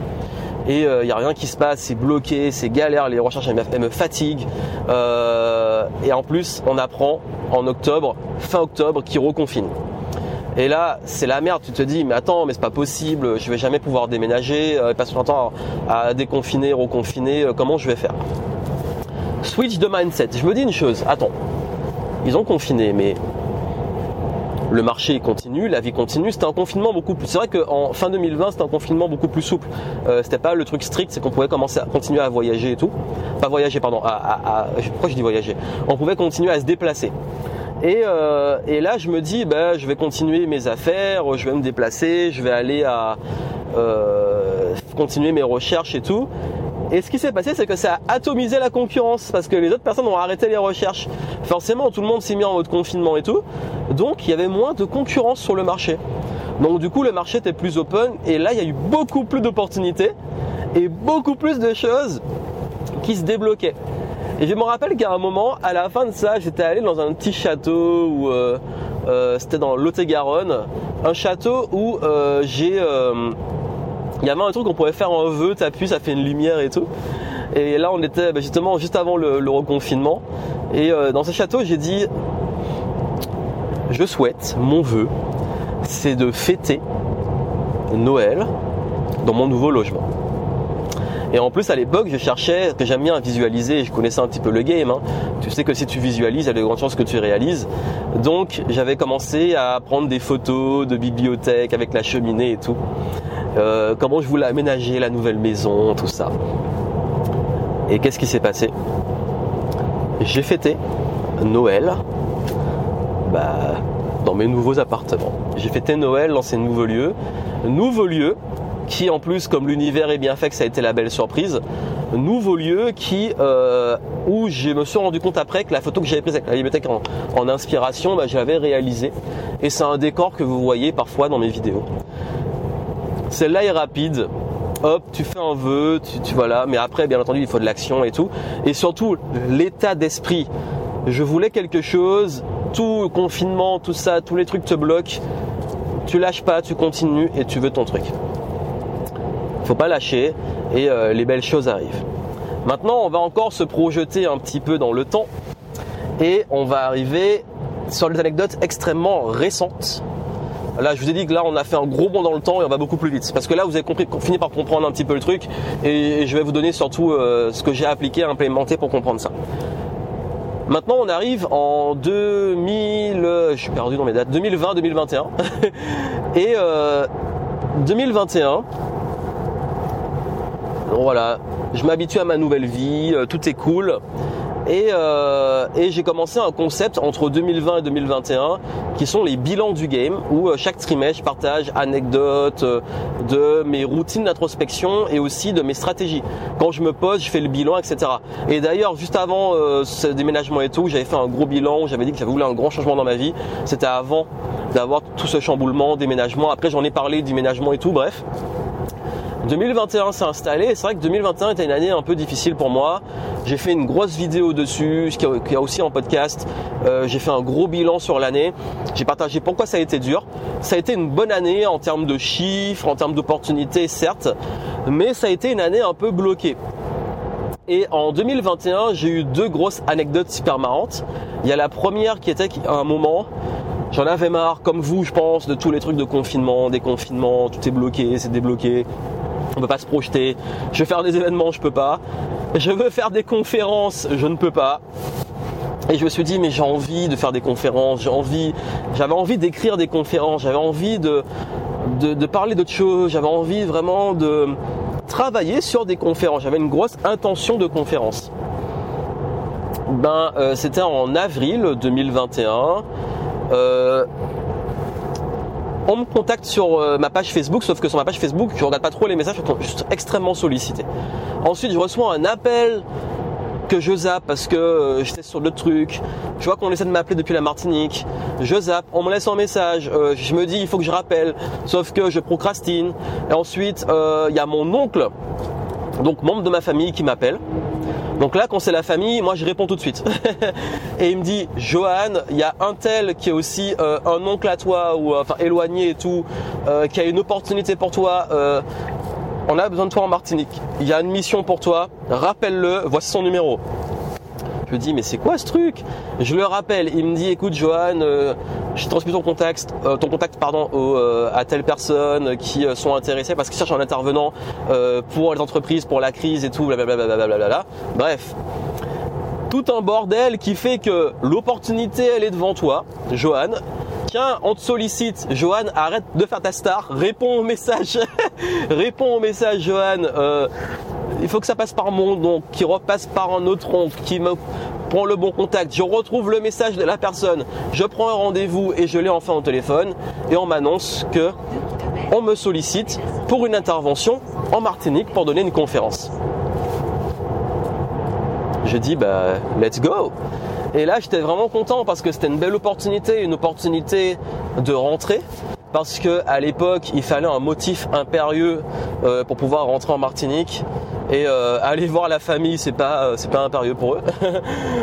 Et il euh, n'y a rien qui se passe, c'est bloqué, c'est galère, les recherches elles, me fatiguent. Euh, et en plus, on apprend en octobre, fin octobre, qu'ils reconfinent. Et là, c'est la merde. Tu te dis, mais attends, mais c'est pas possible. Je vais jamais pouvoir déménager. Euh, passer longtemps à, à déconfiner, reconfiner. comment je vais faire? Switch de mindset. Je me dis une chose, attends, ils ont confiné, mais le marché continue, la vie continue. C'était un confinement beaucoup plus. C'est vrai qu'en fin 2020, c'était un confinement beaucoup plus souple. Euh, c'était pas le truc strict, c'est qu'on pouvait commencer à continuer à voyager et tout. Pas voyager, pardon. À, pourquoi je dis voyager? On pouvait continuer à se déplacer. Et, euh, là, je me dis, ben, je vais continuer mes affaires, je vais me déplacer, je vais aller à euh, continuer mes recherches et tout. Et ce qui s'est passé, c'est que ça a atomisé la concurrence parce que les autres personnes ont arrêté les recherches. Forcément, tout le monde s'est mis en mode confinement et tout. Donc, il y avait moins de concurrence sur le marché. Donc, du coup, le marché était plus open et là, il y a eu beaucoup plus d'opportunités et beaucoup plus de choses qui se débloquaient. Et je me rappelle qu'à un moment, à la fin de ça, j'étais allé dans un petit château où euh, euh, c'était dans Lot-et-Garonne, un château où euh, j'ai il y avait un truc qu'on pouvait faire un vœu, t'appuies, ça fait une lumière et tout. Et là, on était bah, justement juste avant le, reconfinement. Et euh, dans ce château, j'ai dit, je souhaite, mon vœu, c'est de fêter Noël dans mon nouveau logement. Et en plus, à l'époque, je cherchais, que j'aime bien visualiser, je connaissais un petit peu le game. Hein. Tu sais que si tu visualises, il y a de grandes chances que tu réalises. Donc, j'avais commencé à prendre des photos de bibliothèque avec la cheminée et tout. Euh, comment je voulais aménager la nouvelle maison, tout ça. Et qu'est-ce qui s'est passé? J'ai fêté Noël bah, dans mes nouveaux appartements. J'ai fêté Noël dans ces nouveaux lieux. Nouveaux lieux qui en plus comme l'univers est bien fait que ça a été la belle surprise nouveau lieu qui euh, où je me suis rendu compte après que la photo que j'avais prise avec la bibliothèque en, inspiration bah, je réalisée et c'est un décor que vous voyez parfois dans mes vidéos celle-là est rapide hop, tu fais un vœu, tu, tu voilà, mais après, bien entendu, il faut de l'action et tout. Et surtout, l'état d'esprit. Je voulais quelque chose, tout confinement, tout ça, tous les trucs te bloquent. Tu lâches pas, tu continues et tu veux ton truc. Faut pas lâcher et euh, les belles choses arrivent. Maintenant, on va encore se projeter un petit peu dans le temps et on va arriver sur des anecdotes extrêmement récentes Là, je vous ai dit que là, on a fait un gros bond dans le temps et on va beaucoup plus vite. Parce que là, vous avez compris, fini par comprendre un petit peu le truc et je vais vous donner surtout euh, ce que j'ai appliqué, implémenté pour comprendre ça. Maintenant, on arrive en 2000, je suis perdu dans mes dates, 2020-2021. et 2021, euh, voilà, je m'habitue à ma nouvelle vie, euh, tout est cool. Euh, et, j'ai commencé un concept entre 2020 et 2021 qui sont les bilans du game où euh, chaque trimestre je partage anecdotes euh, de mes routines d'introspection et aussi de mes stratégies. Quand je me pose, je fais le bilan, etc. Et d'ailleurs, juste avant ce déménagement et tout, j'avais fait un gros bilan, j'avais dit que j'avais voulu un grand changement dans ma vie. C'était avant d'avoir tout ce chamboulement, déménagement. Après, j'en ai parlé, déménagement et tout, bref. 2021 s'est installé et c'est vrai que 2021 était une année un peu difficile pour moi. J'ai fait une grosse vidéo dessus, qui a aussi en podcast. Euh, j'ai fait un gros bilan sur l'année. J'ai partagé pourquoi ça a été dur. Ça a été une bonne année en termes de chiffres, en termes d'opportunités, certes, mais ça a été une année un peu bloquée. Et en 2021, j'ai eu deux grosses anecdotes super marrantes. Il y a la première qui était à un moment, j'en avais marre, comme vous, je pense, de tous les trucs de confinement, des confinements, tout est bloqué, c'est débloqué on peut pas se projeter. Je veux faire des événements, je peux pas. Je veux faire des conférences, je ne peux pas. Et je me suis dit, mais j'ai envie de faire des conférences, j'avais envie d'écrire des conférences, j'avais envie de, de, parler d'autres choses, j'avais envie vraiment de travailler sur des conférences. J'avais une grosse intention de conférence. Ben, euh, c'était en avril 2021 on me contacte sur euh, ma page Facebook, sauf que sur ma page Facebook, je regarde pas trop les messages, je suis extrêmement sollicité. Ensuite, je reçois un appel que je zappe parce que euh, j'étais sur d'autres trucs. Je vois qu'on essaie de m'appeler depuis la Martinique. Je zappe, on me laisse un message. Euh, je me dis il faut que je rappelle, sauf que je procrastine. Et ensuite, il y a mon oncle, donc membre de ma famille, qui m'appelle donc là, quand c'est la famille, moi je réponds tout de suite. et il me dit, Johan, il y a un tel qui est aussi euh, un oncle à toi ou euh, enfin éloigné et tout, euh, qui a une opportunité pour toi. on a besoin de toi en Martinique. Il y a une mission pour toi. Rappelle-le. Voici son numéro. Je lui dis mais c'est quoi ce truc? Je le rappelle, il me dit écoute Johan, euh, j'ai transmis ton contact, euh, ton contact pardon euh, à telle personne qui sont intéressées parce qu'ils cherchent un intervenant pour les entreprises, pour la crise et tout, blablabla. Bref, tout un bordel qui fait que l'opportunité elle est devant toi, Johan. Tiens, on te sollicite, Johan, arrête de faire ta star, réponds au message, réponds au message, Johan il faut que ça passe par mon oncle, qui repasse par un autre oncle, qui me prend le bon contact. Je retrouve le message de la personne, je prends un rendez-vous et je l'ai enfin au téléphone et on m'annonce que on me sollicite pour une intervention en Martinique pour donner une conférence. Je dis bah let's go. Et là j'étais vraiment content parce que c'était une belle opportunité, une opportunité de rentrer. Parce que à l'époque il fallait un motif impérieux euh, pour pouvoir rentrer en Martinique. Et euh, aller voir la famille c'est pas euh, c'est pas impérieux pour eux.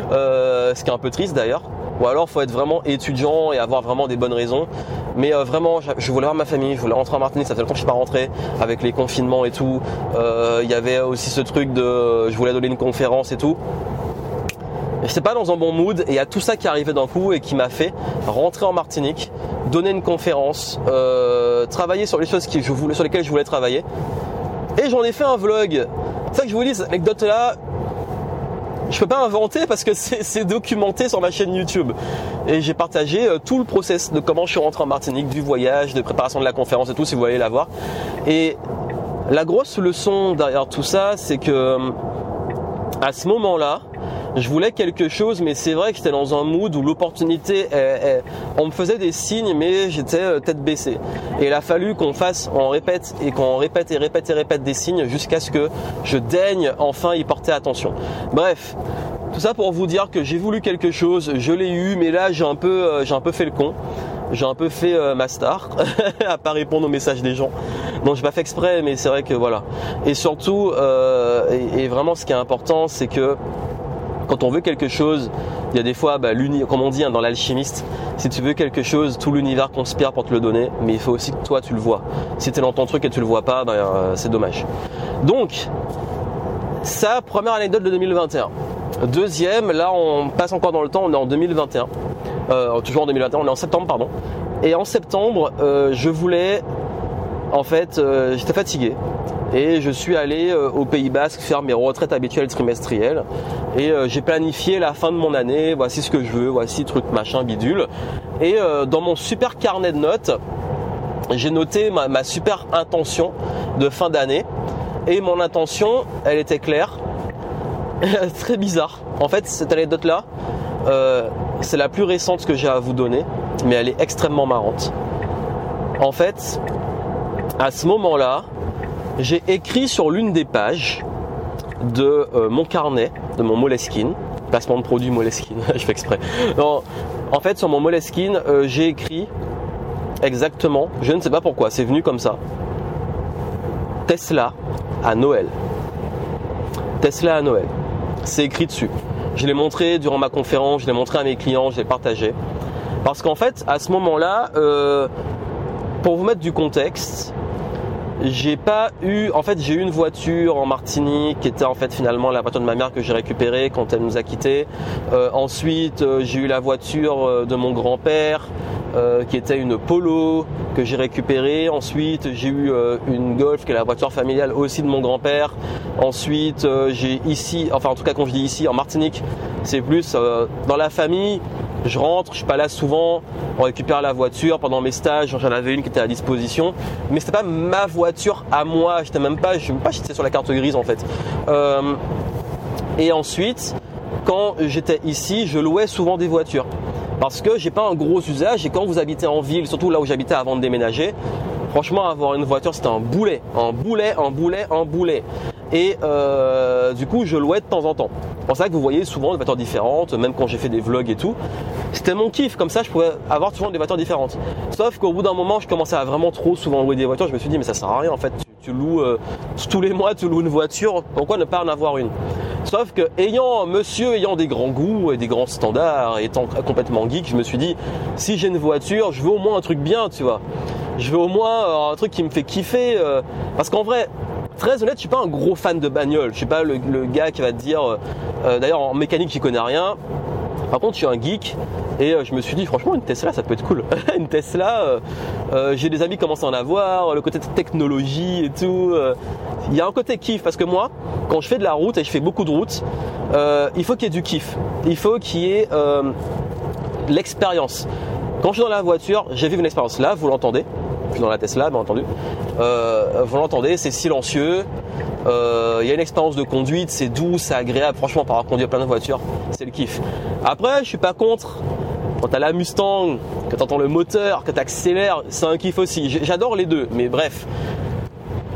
Ce qui est un peu triste d'ailleurs. Ou alors faut être vraiment étudiant et avoir vraiment des bonnes raisons. Mais vraiment je voulais voir ma famille je voulais rentrer en Martinique. Ça fait longtemps que je suis pas rentré avec les confinements et tout. Il y avait aussi ce truc de je voulais donner une conférence et tout J'étais pas dans un bon mood et il y a tout ça qui arrivait d'un coup et qui m'a fait rentrer en Martinique, donner une conférence, euh, travailler sur les choses qui, je voulais, sur lesquelles je voulais travailler. Et j'en ai fait un vlog. C'est ça que je vous dis, cette anecdote-là, je peux pas inventer parce que c'est documenté sur ma chaîne YouTube. Et j'ai partagé euh, tout le process de comment je suis rentré en Martinique, du voyage, de préparation de la conférence et tout, si vous voulez la voir. Et la grosse leçon derrière tout ça, c'est que à ce moment-là, je voulais quelque chose, mais c'est vrai que j'étais dans un mood où l'opportunité, on me faisait des signes, mais j'étais euh, tête baissée. Et il a fallu qu'on fasse, on répète et qu'on répète et répète et répète des signes jusqu'à ce que je daigne enfin y porter attention. Bref, tout ça pour vous dire que j'ai voulu quelque chose, je l'ai eu, mais là j'ai un peu, euh, j'ai un peu fait le con. J'ai un peu fait euh, ma star à pas répondre aux messages des gens. Donc je pas fait exprès, mais c'est vrai que voilà. Et surtout, et, vraiment ce qui est important, c'est que quand on veut quelque chose, il y a des fois, bah, comme on dit hein, dans l'alchimiste, si tu veux quelque chose, tout l'univers conspire pour te le donner, mais il faut aussi que toi tu le vois. Si tu es dans ton truc et tu le vois pas, ben, euh, c'est dommage. Donc, ça, première anecdote de 2021. Deuxième, là on passe encore dans le temps, on est en 2021. Euh, toujours en 2021, on est en septembre, pardon. Et en septembre, euh, je voulais, en fait, j'étais fatigué et je suis allé euh, au Pays Basque faire mes retraites habituelles trimestrielles. Et euh, j'ai planifié la fin de mon année, voici ce que je veux, voici truc machin bidule. Et euh, dans mon super carnet de notes j'ai noté ma, super intention de fin d'année. Et mon intention elle était claire. Très bizarre. En fait cette anecdote là c'est la plus récente que j'ai à vous donner mais elle est extrêmement marrante. En fait à ce moment là j'ai écrit sur l'une des pages de euh, mon carnet, de mon Moleskine, placement de produit Moleskine, je fais exprès. en fait, sur mon Moleskine, euh, j'ai écrit exactement, je ne sais pas pourquoi, c'est venu comme ça. Tesla à Noël. Tesla à Noël. C'est écrit dessus. Je l'ai montré durant ma conférence, je l'ai montré à mes clients, je l'ai partagé. Parce qu'en fait, à ce moment-là, euh, pour vous mettre du contexte, j'ai pas eu, en fait, j'ai eu une voiture en Martinique qui était en fait finalement la voiture de ma mère que j'ai récupérée quand elle nous a quittés. Euh, ensuite, euh, j'ai eu la voiture euh, de mon grand-père qui était une Polo que j'ai récupérée. Ensuite, j'ai eu une Golf qui est la voiture familiale aussi de mon grand-père. Ensuite, j'ai ici, enfin en tout cas quand je dis ici en Martinique, c'est plus dans la famille je rentre, je suis pas là souvent, on récupère la voiture. Pendant mes stages, j'en avais une qui était à disposition, mais c'était pas ma voiture à moi, j'étais même pas, je sais même pas sur la carte grise en fait. Euh, et ensuite, quand j'étais ici, je louais souvent des voitures. Parce que j'ai pas un gros usage. Et quand vous habitez en ville, surtout là où j'habitais avant de déménager, franchement avoir une voiture c'était un boulet, un boulet, un boulet, un boulet. Et euh, du coup, je louais de temps en temps. C'est pour ça que vous voyez souvent des voitures différentes, même quand j'ai fait des vlogs et tout. C'était mon kiff, comme ça je pouvais avoir souvent des voitures différentes. Sauf qu'au bout d'un moment, je commençais à vraiment trop souvent louer des voitures. Je me suis dit, mais ça sert à rien en fait. Tu, loues euh, tous les mois, tu loues une voiture, pourquoi ne pas en avoir une? Sauf que ayant monsieur ayant des grands goûts et des grands standards, étant complètement geek, je me suis dit si j'ai une voiture, je veux au moins un truc bien, tu vois. Je veux au moins euh, un truc qui me fait kiffer parce qu'en vrai, très honnête, je suis pas un gros fan de bagnole. Je suis pas le, gars qui va te dire. Euh, euh, d'ailleurs, en mécanique, j'y connais rien. Par contre, je suis un geek et euh, je me suis dit, franchement, une Tesla, ça peut être cool. une Tesla, j'ai des amis qui commencent à en avoir, le côté technologie et tout. Il y a un côté kiff parce que moi, quand je fais de la route et je fais beaucoup de routes, il faut qu'il y ait du kiff. Il faut qu'il y ait l'expérience. Quand je suis dans la voiture, j'ai vu une expérience là, vous l'entendez dans la Tesla, bien entendu. Euh, vous l'entendez, c'est silencieux. Euh, il y a une expérience de conduite, c'est doux, c'est agréable. Franchement, par conduire plein de voitures, c'est le kiff. Après, je suis pas contre. Quand t'as la Mustang, que t'entends le moteur, que t'accélères, c'est un kiff aussi. J'adore les deux, mais bref.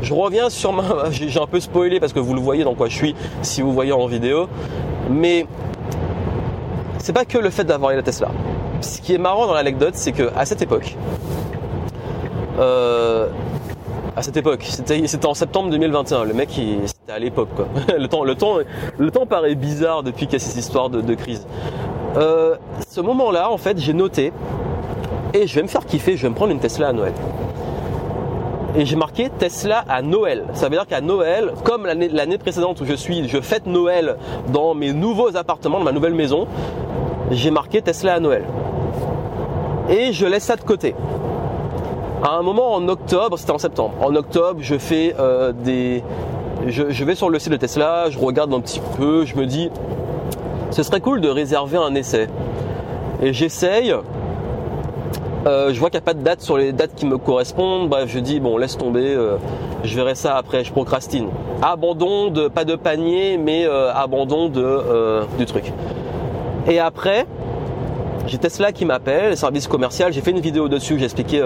Je reviens sur ma. J'ai un peu spoilé parce que vous le voyez dans quoi je suis si vous voyez en vidéo. Mais c'est pas que le fait d'avoir la Tesla. Ce qui est marrant dans l'anecdote, c'est que à cette époque, euh, à cette époque. C'était en septembre 2021. Le mec, c'était à l'époque. le, temps, le, temps, le temps paraît bizarre depuis qu'il y a cette histoire de, crise. Euh, ce moment-là, en fait, j'ai noté et je vais me faire kiffer, je vais me prendre une Tesla à Noël. Et j'ai marqué Tesla à Noël. Ça veut dire qu'à Noël, comme l'année précédente où je suis, je fête Noël dans mes nouveaux appartements, dans ma nouvelle maison, j'ai marqué Tesla à Noël. Et je laisse ça de côté. À un moment en octobre, c'était en septembre, en octobre, je fais euh, des. Je, vais sur le site de Tesla, je regarde un petit peu, je me dis, ce serait cool de réserver un essai. Et j'essaye. je vois qu'il n'y a pas de date sur les dates qui me correspondent. Bref, je dis bon, laisse tomber, je verrai ça après. Je procrastine. Abandon de pas de panier, mais abandon de du truc. Et après, j'ai Tesla qui m'appelle, service commercial. J'ai fait une vidéo dessus, j'ai expliqué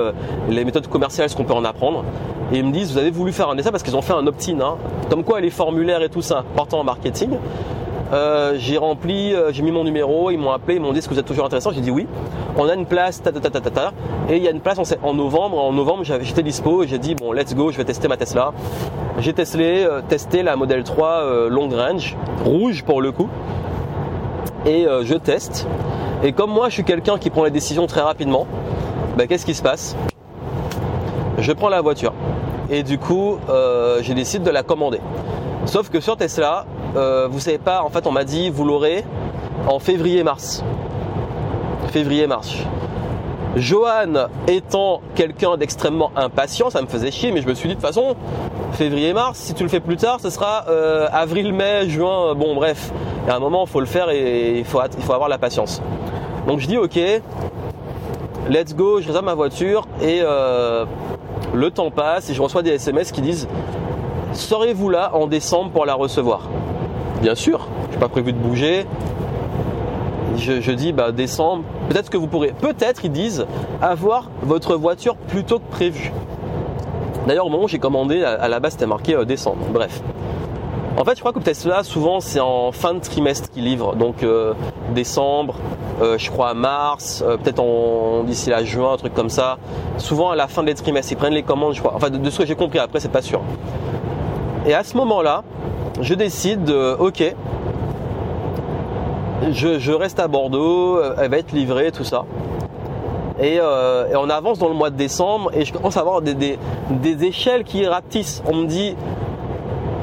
les méthodes commerciales, ce qu'on peut en apprendre. Et ils me disent, vous avez voulu faire un essai parce qu'ils ont fait un opt-in. Hein. Comme quoi les formulaires et tout ça, important en marketing. Euh, j'ai rempli, euh, j'ai mis mon numéro, ils m'ont appelé, ils m'ont dit est-ce que vous êtes toujours intéressant? J'ai dit oui. On a une place, ta, et il y a une place en, novembre. En novembre, j'étais dispo et j'ai dit bon, let's go, je vais tester ma Tesla. J'ai testé, euh, testé la Model 3 long range, rouge pour le coup, et je teste. Et comme moi, je suis quelqu'un qui prend les décisions très rapidement, ben, qu'est-ce qui se passe? Je prends la voiture et du coup, je décide de la commander. Sauf que sur Tesla, euh, vous savez pas, en fait on m'a dit vous l'aurez en février-mars. Février-mars. Johan étant quelqu'un d'extrêmement impatient, ça me faisait chier, mais je me suis dit de toute façon, février-mars, si tu le fais plus tard, ce sera euh, avril-mai, juin, bon bref. Il y a un moment, il faut le faire et il faut avoir la patience. Donc je dis ok, let's go, je réserve ma voiture et euh, le temps passe et je reçois des SMS qui disent serez-vous là en décembre pour la recevoir? Bien sûr, je n'ai pas prévu de bouger. Je, dis bah décembre, peut-être que vous pourrez, peut-être ils disent avoir votre voiture plus tôt que prévu. D'ailleurs au moment où j'ai commandé, à, la base c'était marqué euh, décembre. Bref. En fait, je crois que Tesla, souvent, c'est en fin de trimestre qu'ils livrent. Donc, euh, décembre, euh, je crois mars, peut-être d'ici la juin, un truc comme ça. Souvent, à la fin des trimestres, ils prennent les commandes, je crois. Enfin, de, ce que j'ai compris, après, c'est pas sûr. Et à ce moment-là, je décide de, ok, je, reste à Bordeaux, elle va être livrée, tout ça. Euh, et, on avance dans le mois de décembre et je commence à avoir des, échelles qui rapetissent. On me dit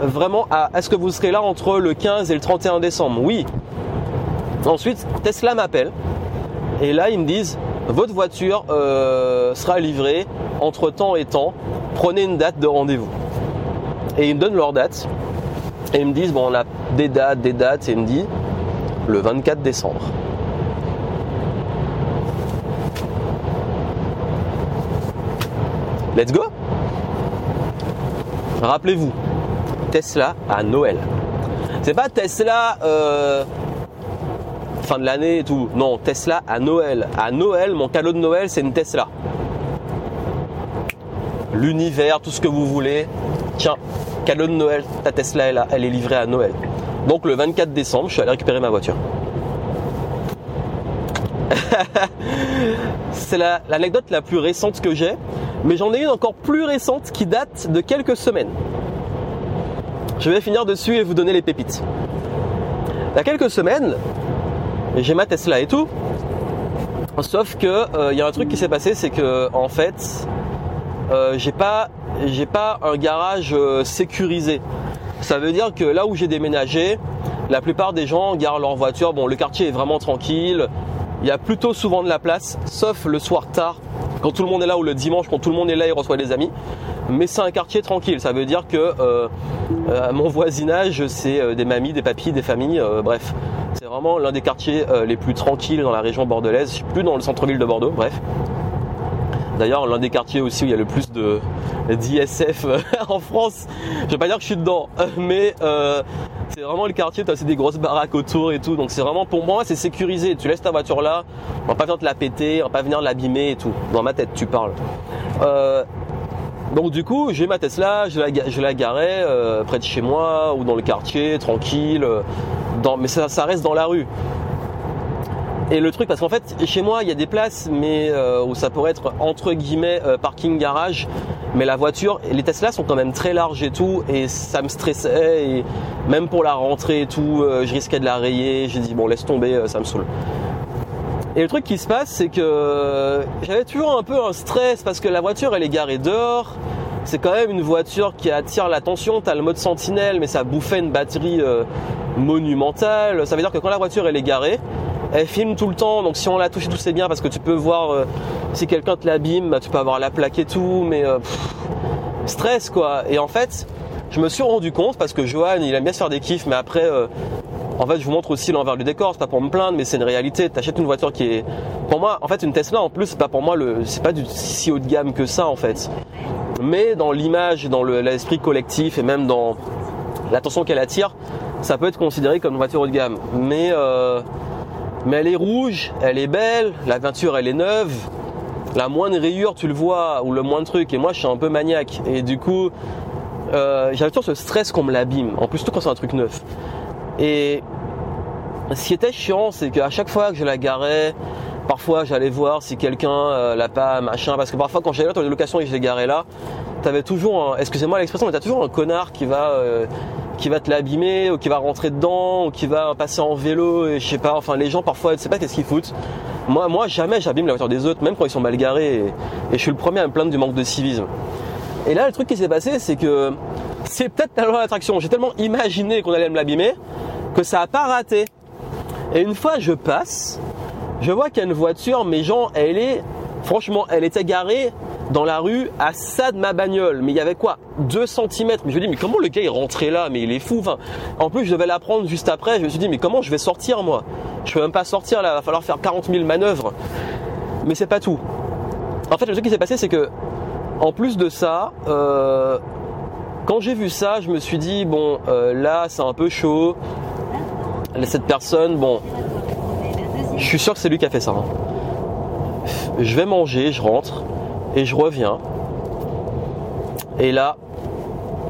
vraiment, ah, est-ce que vous serez là entre le 15 et le 31 décembre? Oui. Ensuite, Tesla m'appelle et là ils me disent, votre voiture euh, sera livrée entre temps et temps. Prenez une date de rendez-vous et ils me donnent leur date. Et ils me disent, bon, on a des dates, des dates, et ils me disent le 24 décembre. Let's go Rappelez-vous, Tesla à Noël. C'est pas Tesla euh, de l'année et tout. Non, Tesla à Noël. À Noël, mon cadeau de Noël, c'est une Tesla. L'univers, tout ce que vous voulez. Tiens, cadeau de Noël, ta Tesla est là, elle est livrée à Noël. Donc le 24 décembre, je suis allé récupérer ma voiture. c'est l'anecdote la, plus récente que j'ai, mais j'en ai une encore plus récente qui date de quelques semaines. Je vais finir dessus et vous donner les pépites. Il y a quelques semaines, j'ai ma Tesla et tout, sauf que il euh, y a un truc qui s'est passé, c'est que en fait, euh, j'ai pas un garage euh, sécurisé. Ça veut dire que là où j'ai déménagé, la plupart des gens garent leur voiture. Bon, le quartier est vraiment tranquille. Il y a plutôt souvent de la place, sauf le soir tard, quand tout le monde est là ou le dimanche, quand tout le monde est là, il reçoit des amis. Mais c'est un quartier tranquille. Ça veut dire que euh, mon voisinage, c'est des mamies, des papis, des familles. bref, c'est vraiment l'un des quartiers les plus tranquilles dans la région bordelaise. Je suis plus dans le centre-ville de Bordeaux. Bref. D'ailleurs, l'un des quartiers aussi où il y a le plus de d'ISF en France. Je vais pas dire que je suis dedans, mais euh, c'est vraiment le quartier. Tu as des grosses baraques autour et tout. Donc c'est vraiment pour moi, c'est sécurisé. Tu laisses ta voiture là, on va pas venir te la péter, on va pas venir l'abîmer et tout. Dans ma tête, tu parles. Euh, donc du coup, j'ai ma Tesla, je la, garais euh, près de chez moi ou dans le quartier, tranquille. Dans, mais ça, reste dans la rue. Et le truc, parce qu'en fait, chez moi, il y a des places, mais euh, où ça pourrait être entre guillemets euh, parking garage, mais la voiture, les Tesla sont quand même très larges et tout, et ça me stressait. Et même pour la rentrée et tout, euh, je risquais de la rayer. J'ai dit bon, laisse tomber, ça me saoule. Et le truc qui se passe, c'est que j'avais toujours un peu un stress parce que la voiture, elle est garée dehors. C'est quand même une voiture qui attire l'attention. T'as le mode sentinelle, mais ça bouffait une batterie monumentale. Ça veut dire que quand la voiture elle est garée, elle filme tout le temps, donc si on la touche tout c'est bien parce que tu peux voir euh, si quelqu'un te l'abîme, bah, tu peux avoir la plaque et tout, mais euh, stress quoi. Et en fait, je me suis rendu compte parce que Johan il aime bien se faire des kiffs, mais après, euh, En fait, je vous montre aussi l'envers du décor, c'est pas pour me plaindre, mais c'est une réalité. T'achètes une voiture qui est, pour moi, en fait, une Tesla en plus, c'est pas pour moi le, c'est pas du si haut de gamme que ça en fait. Mais dans l'image, dans l'esprit collectif et même dans l'attention qu'elle attire, ça peut être considéré comme une voiture haut de gamme. Mais euh, mais elle est rouge, elle est belle, la peinture elle est neuve, la moindre rayure tu le vois ou le moindre truc. Et moi je suis un peu maniaque et du coup euh, j'avais toujours ce stress qu'on me l'abîme. En plus tout quand c'est un truc neuf. Et ce qui était chiant, c'est qu'à chaque fois que je la garais, parfois j'allais voir si quelqu'un euh, l'a pas machin, parce que parfois quand j'allais dans les locations et je l'ai garé là, t'avais toujours, un, excusez-moi l'expression, mais t'as toujours un connard qui va euh, qui va te l'abîmer ou qui va rentrer dedans ou qui va passer en vélo et je sais pas enfin les gens parfois tu sais pas qu'est-ce qu'ils foutent. Moi moi jamais j'abîme la voiture des autres même quand ils sont mal garés et, je suis le premier à me plaindre du manque de civisme et là le truc qui s'est passé c'est que c'est peut-être la loi d'attraction j'ai tellement imaginé qu'on allait me l'abîmer que ça a pas raté et une fois je passe je vois qu'il y a une voiture mais genre elle est franchement elle était garée dans la rue à ça de ma bagnole. Mais il y avait quoi? 2 cm. Mais je me dis, mais comment le gars est rentré là? Mais il est fou. en plus, je devais la prendre juste après. Je me suis dit, mais comment je vais sortir moi? Je peux même pas sortir là. Va falloir faire 40 000 manœuvres. Mais c'est pas tout. En fait, le truc qui s'est passé, c'est que, en plus de ça, euh, quand j'ai vu ça, je me suis dit, bon, euh, là, c'est un peu chaud. Cette personne, bon, je suis sûr que c'est lui qui a fait ça. Hein. Je vais manger, je rentre et je reviens. Et là,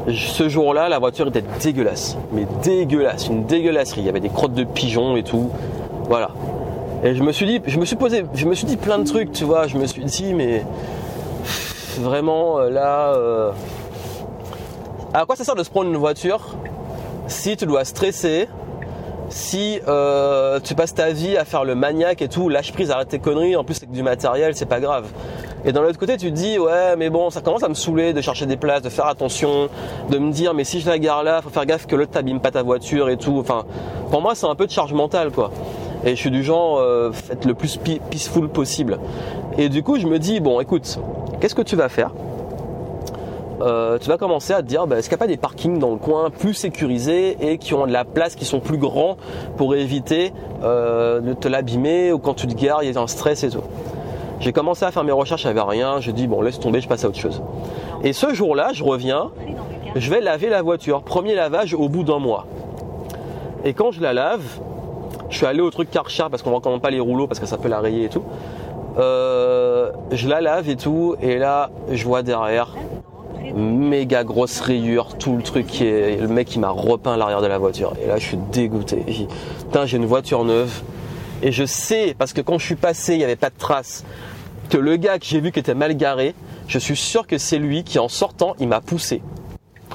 ce jour-là, la voiture était dégueulasse. Mais dégueulasse, une dégueulasserie. Il y avait des crottes de pigeons et tout. Voilà. Et je me suis dit, je me suis posé, je me suis dit plein de trucs, tu vois. Je me suis dit, mais vraiment euh, là, euh, à quoi ça sert de se prendre une voiture si tu dois stresser, si euh, tu passes ta vie à faire le maniaque et tout, lâche prise, arrête tes conneries. En plus, c'est que du matériel, c'est pas grave. Et dans l'autre côté, tu te dis, ouais, mais bon, ça commence à me saouler de chercher des places, de faire attention, de me dire, mais si je la gare là, faut faire gaffe que l'autre t'abîme pas ta voiture et tout. Enfin, pour moi, c'est un peu de charge mentale, quoi. Et je suis du genre, euh, faites le plus peaceful possible. Et du coup, je me dis, bon, écoute, qu'est-ce que tu vas faire euh, tu vas commencer à te dire bah, est-ce qu'il n'y a pas des parkings dans le coin plus sécurisés et qui ont de la place, qui sont plus grands pour éviter euh, de te l'abîmer ou quand tu te gares, il y a un stress et tout. J'ai commencé à faire mes recherches, avait rien. Je dis bon laisse tomber, je passe à autre chose. Et ce jour-là, je reviens, je vais laver la voiture. Premier lavage au bout d'un mois. Et quand je la lave, je suis allé au truc Karcher parce qu'on ne recommande pas les rouleaux parce que ça peut la rayer et tout. Euh, je la lave et tout, et là je vois derrière méga grosse rayure, tout le truc qui est. Le mec qui m'a repeint l'arrière de la voiture. Et là je suis dégoûté. Putain, j'ai une voiture neuve. Et je sais, parce que quand je suis passé, il n'y avait pas de traces que le gars que j'ai vu qui était mal garé, je suis sûr que c'est lui qui en sortant, il m'a poussé.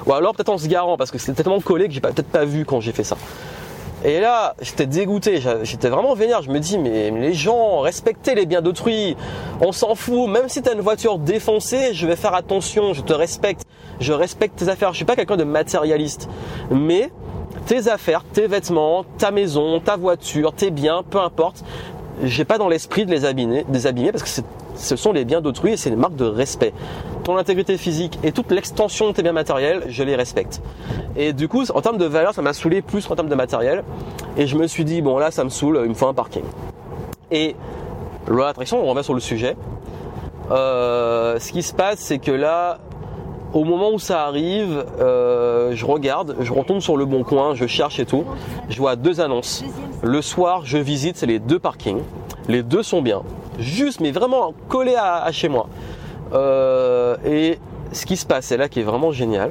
Ou alors peut-être en se garant, parce que c'était tellement collé que j'ai peut-être pas vu quand j'ai fait ça. Et là, j'étais dégoûté, j'étais vraiment vénère. Je me dis, mais les gens, respectez les biens d'autrui. On s'en fout. Même si tu as une voiture défoncée, je vais faire attention. Je te respecte. Je respecte tes affaires. Je suis pas quelqu'un de matérialiste. Mais tes affaires, tes vêtements, ta maison, ta voiture, tes biens, peu importe. J'ai pas dans l'esprit de les abîmer, des abîmer parce que ce sont les biens d'autrui et c'est une marque de respect. Ton intégrité physique et toute l'extension de tes biens matériels, je les respecte. Et du coup, en termes de valeur, ça m'a saoulé plus en termes de matériel. Et je me suis dit, bon là, ça me saoule, il me faut un parking. Et loi d'attraction, on revient sur le sujet. Euh, ce qui se passe, c'est que là, au moment où ça arrive, euh, je regarde, je retombe sur le bon coin, je cherche et tout. Je vois deux annonces. Le soir, je visite, les deux parkings. Les deux sont bien juste, mais vraiment collé à, chez moi. Euh, et ce qui se passe, c'est là qui est vraiment génial,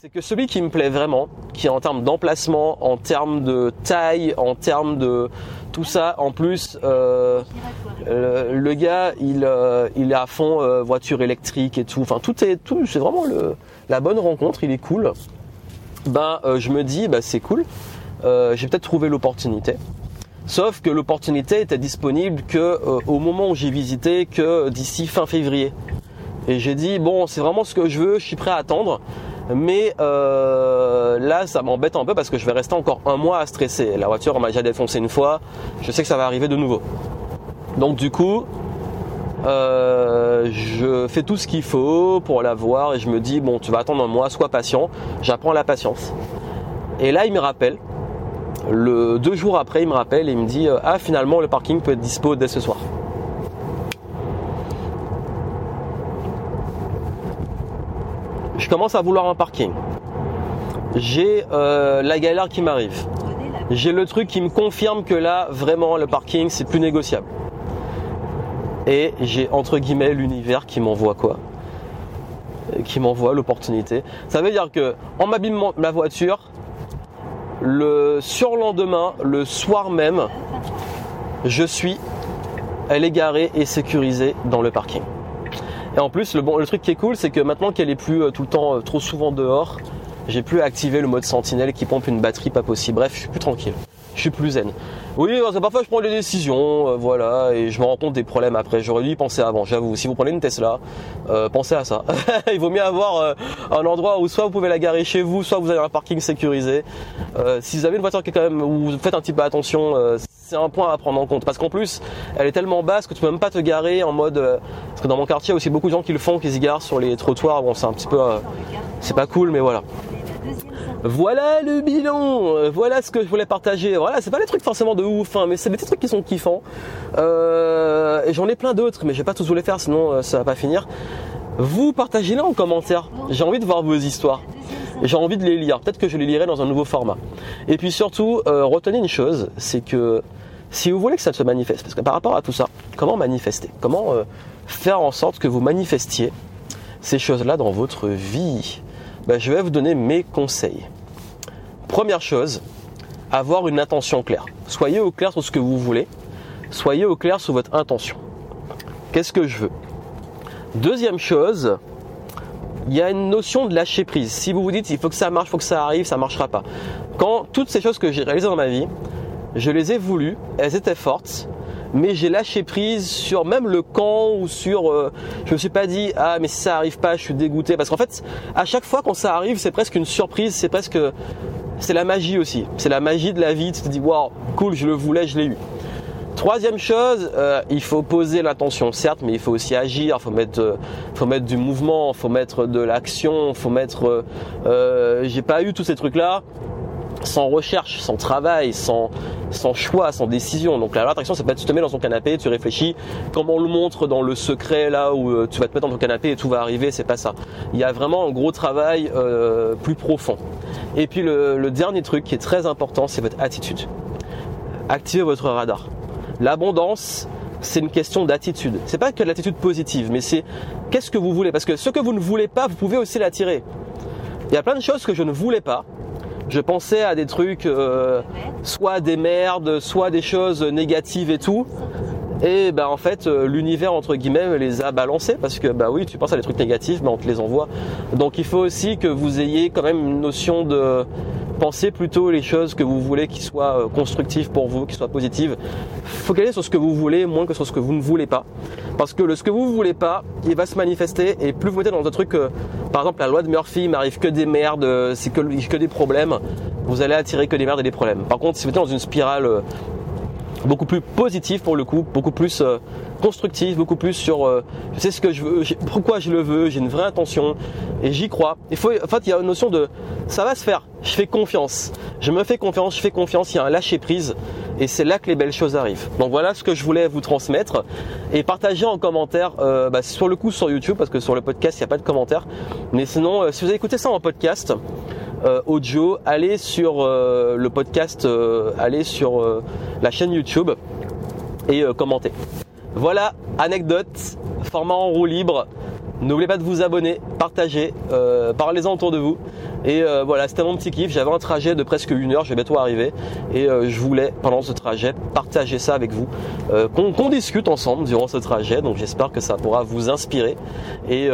c'est que celui qui me plaît vraiment, qui est en termes d'emplacement, en termes de taille, en termes de tout ça, en plus, euh, le, gars, il, euh, il est à fond voiture électrique et tout. Enfin, tout est, tout, c'est vraiment le, la bonne rencontre. Il est cool. Ben, je me dis, bah, c'est cool. j'ai peut-être trouvé l'opportunité. Sauf que l'opportunité était disponible que euh, au moment où j'ai visité, que d'ici fin février. Et j'ai dit bon, c'est vraiment ce que je veux, je suis prêt à attendre. Mais euh, là, ça m'embête un peu parce que je vais rester encore un mois à stresser. La voiture m'a déjà défoncé une fois, je sais que ça va arriver de nouveau. Donc du coup, euh, je fais tout ce qu'il faut pour la voir et je me dis bon, tu vas attendre un mois, sois patient. J'apprends la patience. Et là, il me rappelle Le deux jours après, il me rappelle et il me dit euh, ah finalement le parking peut être dispo dès ce soir. Commence à vouloir un parking. J'ai euh, la galère qui m'arrive. J'ai le truc qui me confirme que là vraiment le parking c'est plus négociable. Et j'ai entre guillemets l'univers qui m'envoie quoi? Qui m'envoie l'opportunité. Ça veut dire que en m'abîmant ma voiture, le surlendemain, le soir même, je suis, elle est garée et sécurisée dans le parking. Et en plus, le, bon, le truc qui est cool, c'est que maintenant qu'elle est plus euh, tout le temps, euh, trop souvent dehors, j'ai plus activé le mode sentinelle qui pompe une batterie pas possible. Bref, je suis plus tranquille. Je suis plus zen. Oui, parfois je prends des décisions, euh, voilà, et je me rends compte des problèmes après. J'aurais dû y penser avant, j'avoue. Si vous prenez une Tesla, euh, pensez à ça. Il vaut mieux avoir euh, un endroit où soit vous pouvez la garer chez vous, soit vous avez un parking sécurisé. si vous avez une voiture qui est quand même, où vous faites un petit peu attention, c'est un point à prendre en compte. Parce qu'en plus, elle est tellement basse que tu peux même pas te garer en mode. parce que dans mon quartier, il y a aussi beaucoup de gens qui le font, qui se garent sur les trottoirs. Bon, c'est un petit peu, c'est pas cool, mais voilà. Voilà le bilan, euh, voilà ce que je voulais partager. Voilà, c'est pas des trucs forcément de ouf, hein, mais c'est des petits trucs qui sont kiffants. Euh, j'en ai plein d'autres, mais je vais pas tous vous les faire, sinon euh, ça va pas finir. Vous partagez-les en commentaire. J'ai envie de voir vos histoires. J'ai envie de les lire. Peut-être que je les lirai dans un nouveau format. Et puis surtout, retenez une chose, c'est que si vous voulez que ça se manifeste, parce que par rapport à tout ça, comment manifester? Comment faire en sorte que vous manifestiez ces choses-là dans votre vie? Ben, je vais vous donner mes conseils. Première chose, avoir une intention claire. Soyez au clair sur ce que vous voulez. Soyez au clair sur votre intention. Qu'est-ce que je veux? Deuxième chose, il y a une notion de lâcher prise. Si vous vous dites il faut que ça marche, il faut que ça arrive, ça ne marchera pas. Quand toutes ces choses que j'ai réalisées dans ma vie, je les ai voulues, elles étaient fortes, mais j'ai lâché prise sur même le camp ou sur euh, je me suis pas dit ah mais si ça arrive pas je suis dégoûté parce qu'en fait à chaque fois quand ça arrive c'est presque une surprise c'est presque c'est la magie aussi c'est la magie de la vie tu te dis waouh cool je le voulais je l'ai eu Troisième chose, euh, il faut poser l'intention, certes, mais il faut aussi agir. Il faut mettre, euh, faut mettre du mouvement, il faut mettre de l'action, il faut mettre. J'ai pas eu tous ces trucs-là sans recherche, sans travail, sans, sans choix, sans décision. Donc la loi d'attraction, c'est pas tu te mets dans ton canapé, tu réfléchis, comme on le montre dans le secret là où euh, tu vas te mettre dans ton canapé et tout va arriver, c'est pas ça. Il y a vraiment un gros travail euh, plus profond. Et puis le, le dernier truc qui est très important, c'est votre attitude. Activez votre radar. L'abondance, c'est une question d'attitude. C'est pas que l'attitude positive, mais c'est qu'est-ce que vous voulez? Parce que ce que vous ne voulez pas, vous pouvez aussi l'attirer. Il y a plein de choses que je ne voulais pas, je pensais à des trucs, euh, soit des merdes, soit des choses négatives et tout. Et ben en fait, euh, l'univers entre guillemets les a balancés parce que bah oui, tu penses à des trucs négatifs, mais on te les envoie. Donc il faut aussi que vous ayez quand même une notion de penser plutôt les choses que vous voulez qui soient euh, constructives pour vous, qui soient positives. Focalisez sur ce que vous voulez moins que sur ce que vous ne voulez pas. Parce que le ce que vous ne voulez pas, il va se manifester et plus vous êtes dans un truc, par exemple la loi de Murphy, il m'arrive que des merdes, c'est que, des problèmes, vous allez attirer que des merdes et des problèmes. Par contre, si vous êtes dans une spirale euh, beaucoup plus positive pour le coup, beaucoup plus euh, constructive, beaucoup plus sur euh, je sais ce que je veux, pourquoi je le veux, j'ai une vraie intention et j'y crois. Il faut, en fait, il y a une notion de ça va se faire. Je fais confiance. Je me fais confiance, je fais confiance. Il y a un lâcher prise et c'est là que les belles choses arrivent. Donc voilà ce que je voulais vous transmettre et partager en commentaire euh, bah, sur le coup sur YouTube parce que sur le podcast il n'y a pas de commentaires. Mais sinon, si vous avez écouté ça en podcast, euh, audio, allez sur euh, le podcast, euh, allez sur la chaîne YouTube et commentez. Voilà, anecdote, format en roue libre. N'oubliez pas de vous abonner, partager, parlez-en autour de vous. Et euh, voilà, c'était mon petit kiff. J'avais un trajet de presque une heure, je vais bientôt arriver. Et euh, je voulais, pendant ce trajet, partager ça avec vous. Euh, qu'on discute ensemble durant ce trajet. Donc j'espère que ça pourra vous inspirer. Et,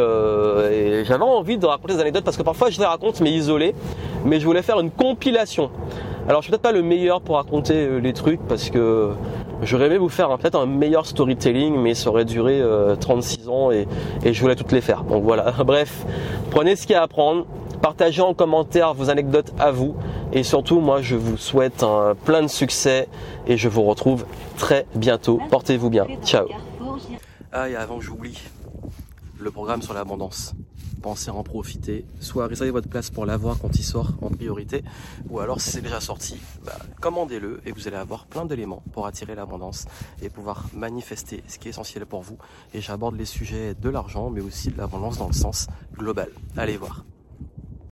j'avais envie de raconter des anecdotes parce que parfois je les raconte mais isolé. Mais je voulais faire une compilation. Alors je suis peut-être pas le meilleur pour raconter les trucs parce que J'aurais aimé vous faire peut-être un meilleur storytelling, mais ça aurait duré 36 ans et, et, je voulais toutes les faire. Donc voilà, bref, prenez ce qu'il y a à prendre, Partagez en commentaire vos anecdotes à vous. Et surtout, moi, je vous souhaite un plein de succès et je vous retrouve très bientôt. Portez-vous bien. Ciao. Ah, et avant que j'oublie, le programme sur l'abondance. Pensez à en profiter. Soit réservez votre place pour l'avoir quand il sort en priorité, ou alors si c'est déjà sorti, bah, commandez-le et vous allez avoir plein d'éléments pour attirer l'abondance et pouvoir manifester ce qui est essentiel pour vous. Et j'aborde les sujets de l'argent, mais aussi de l'abondance dans le sens global. Allez voir.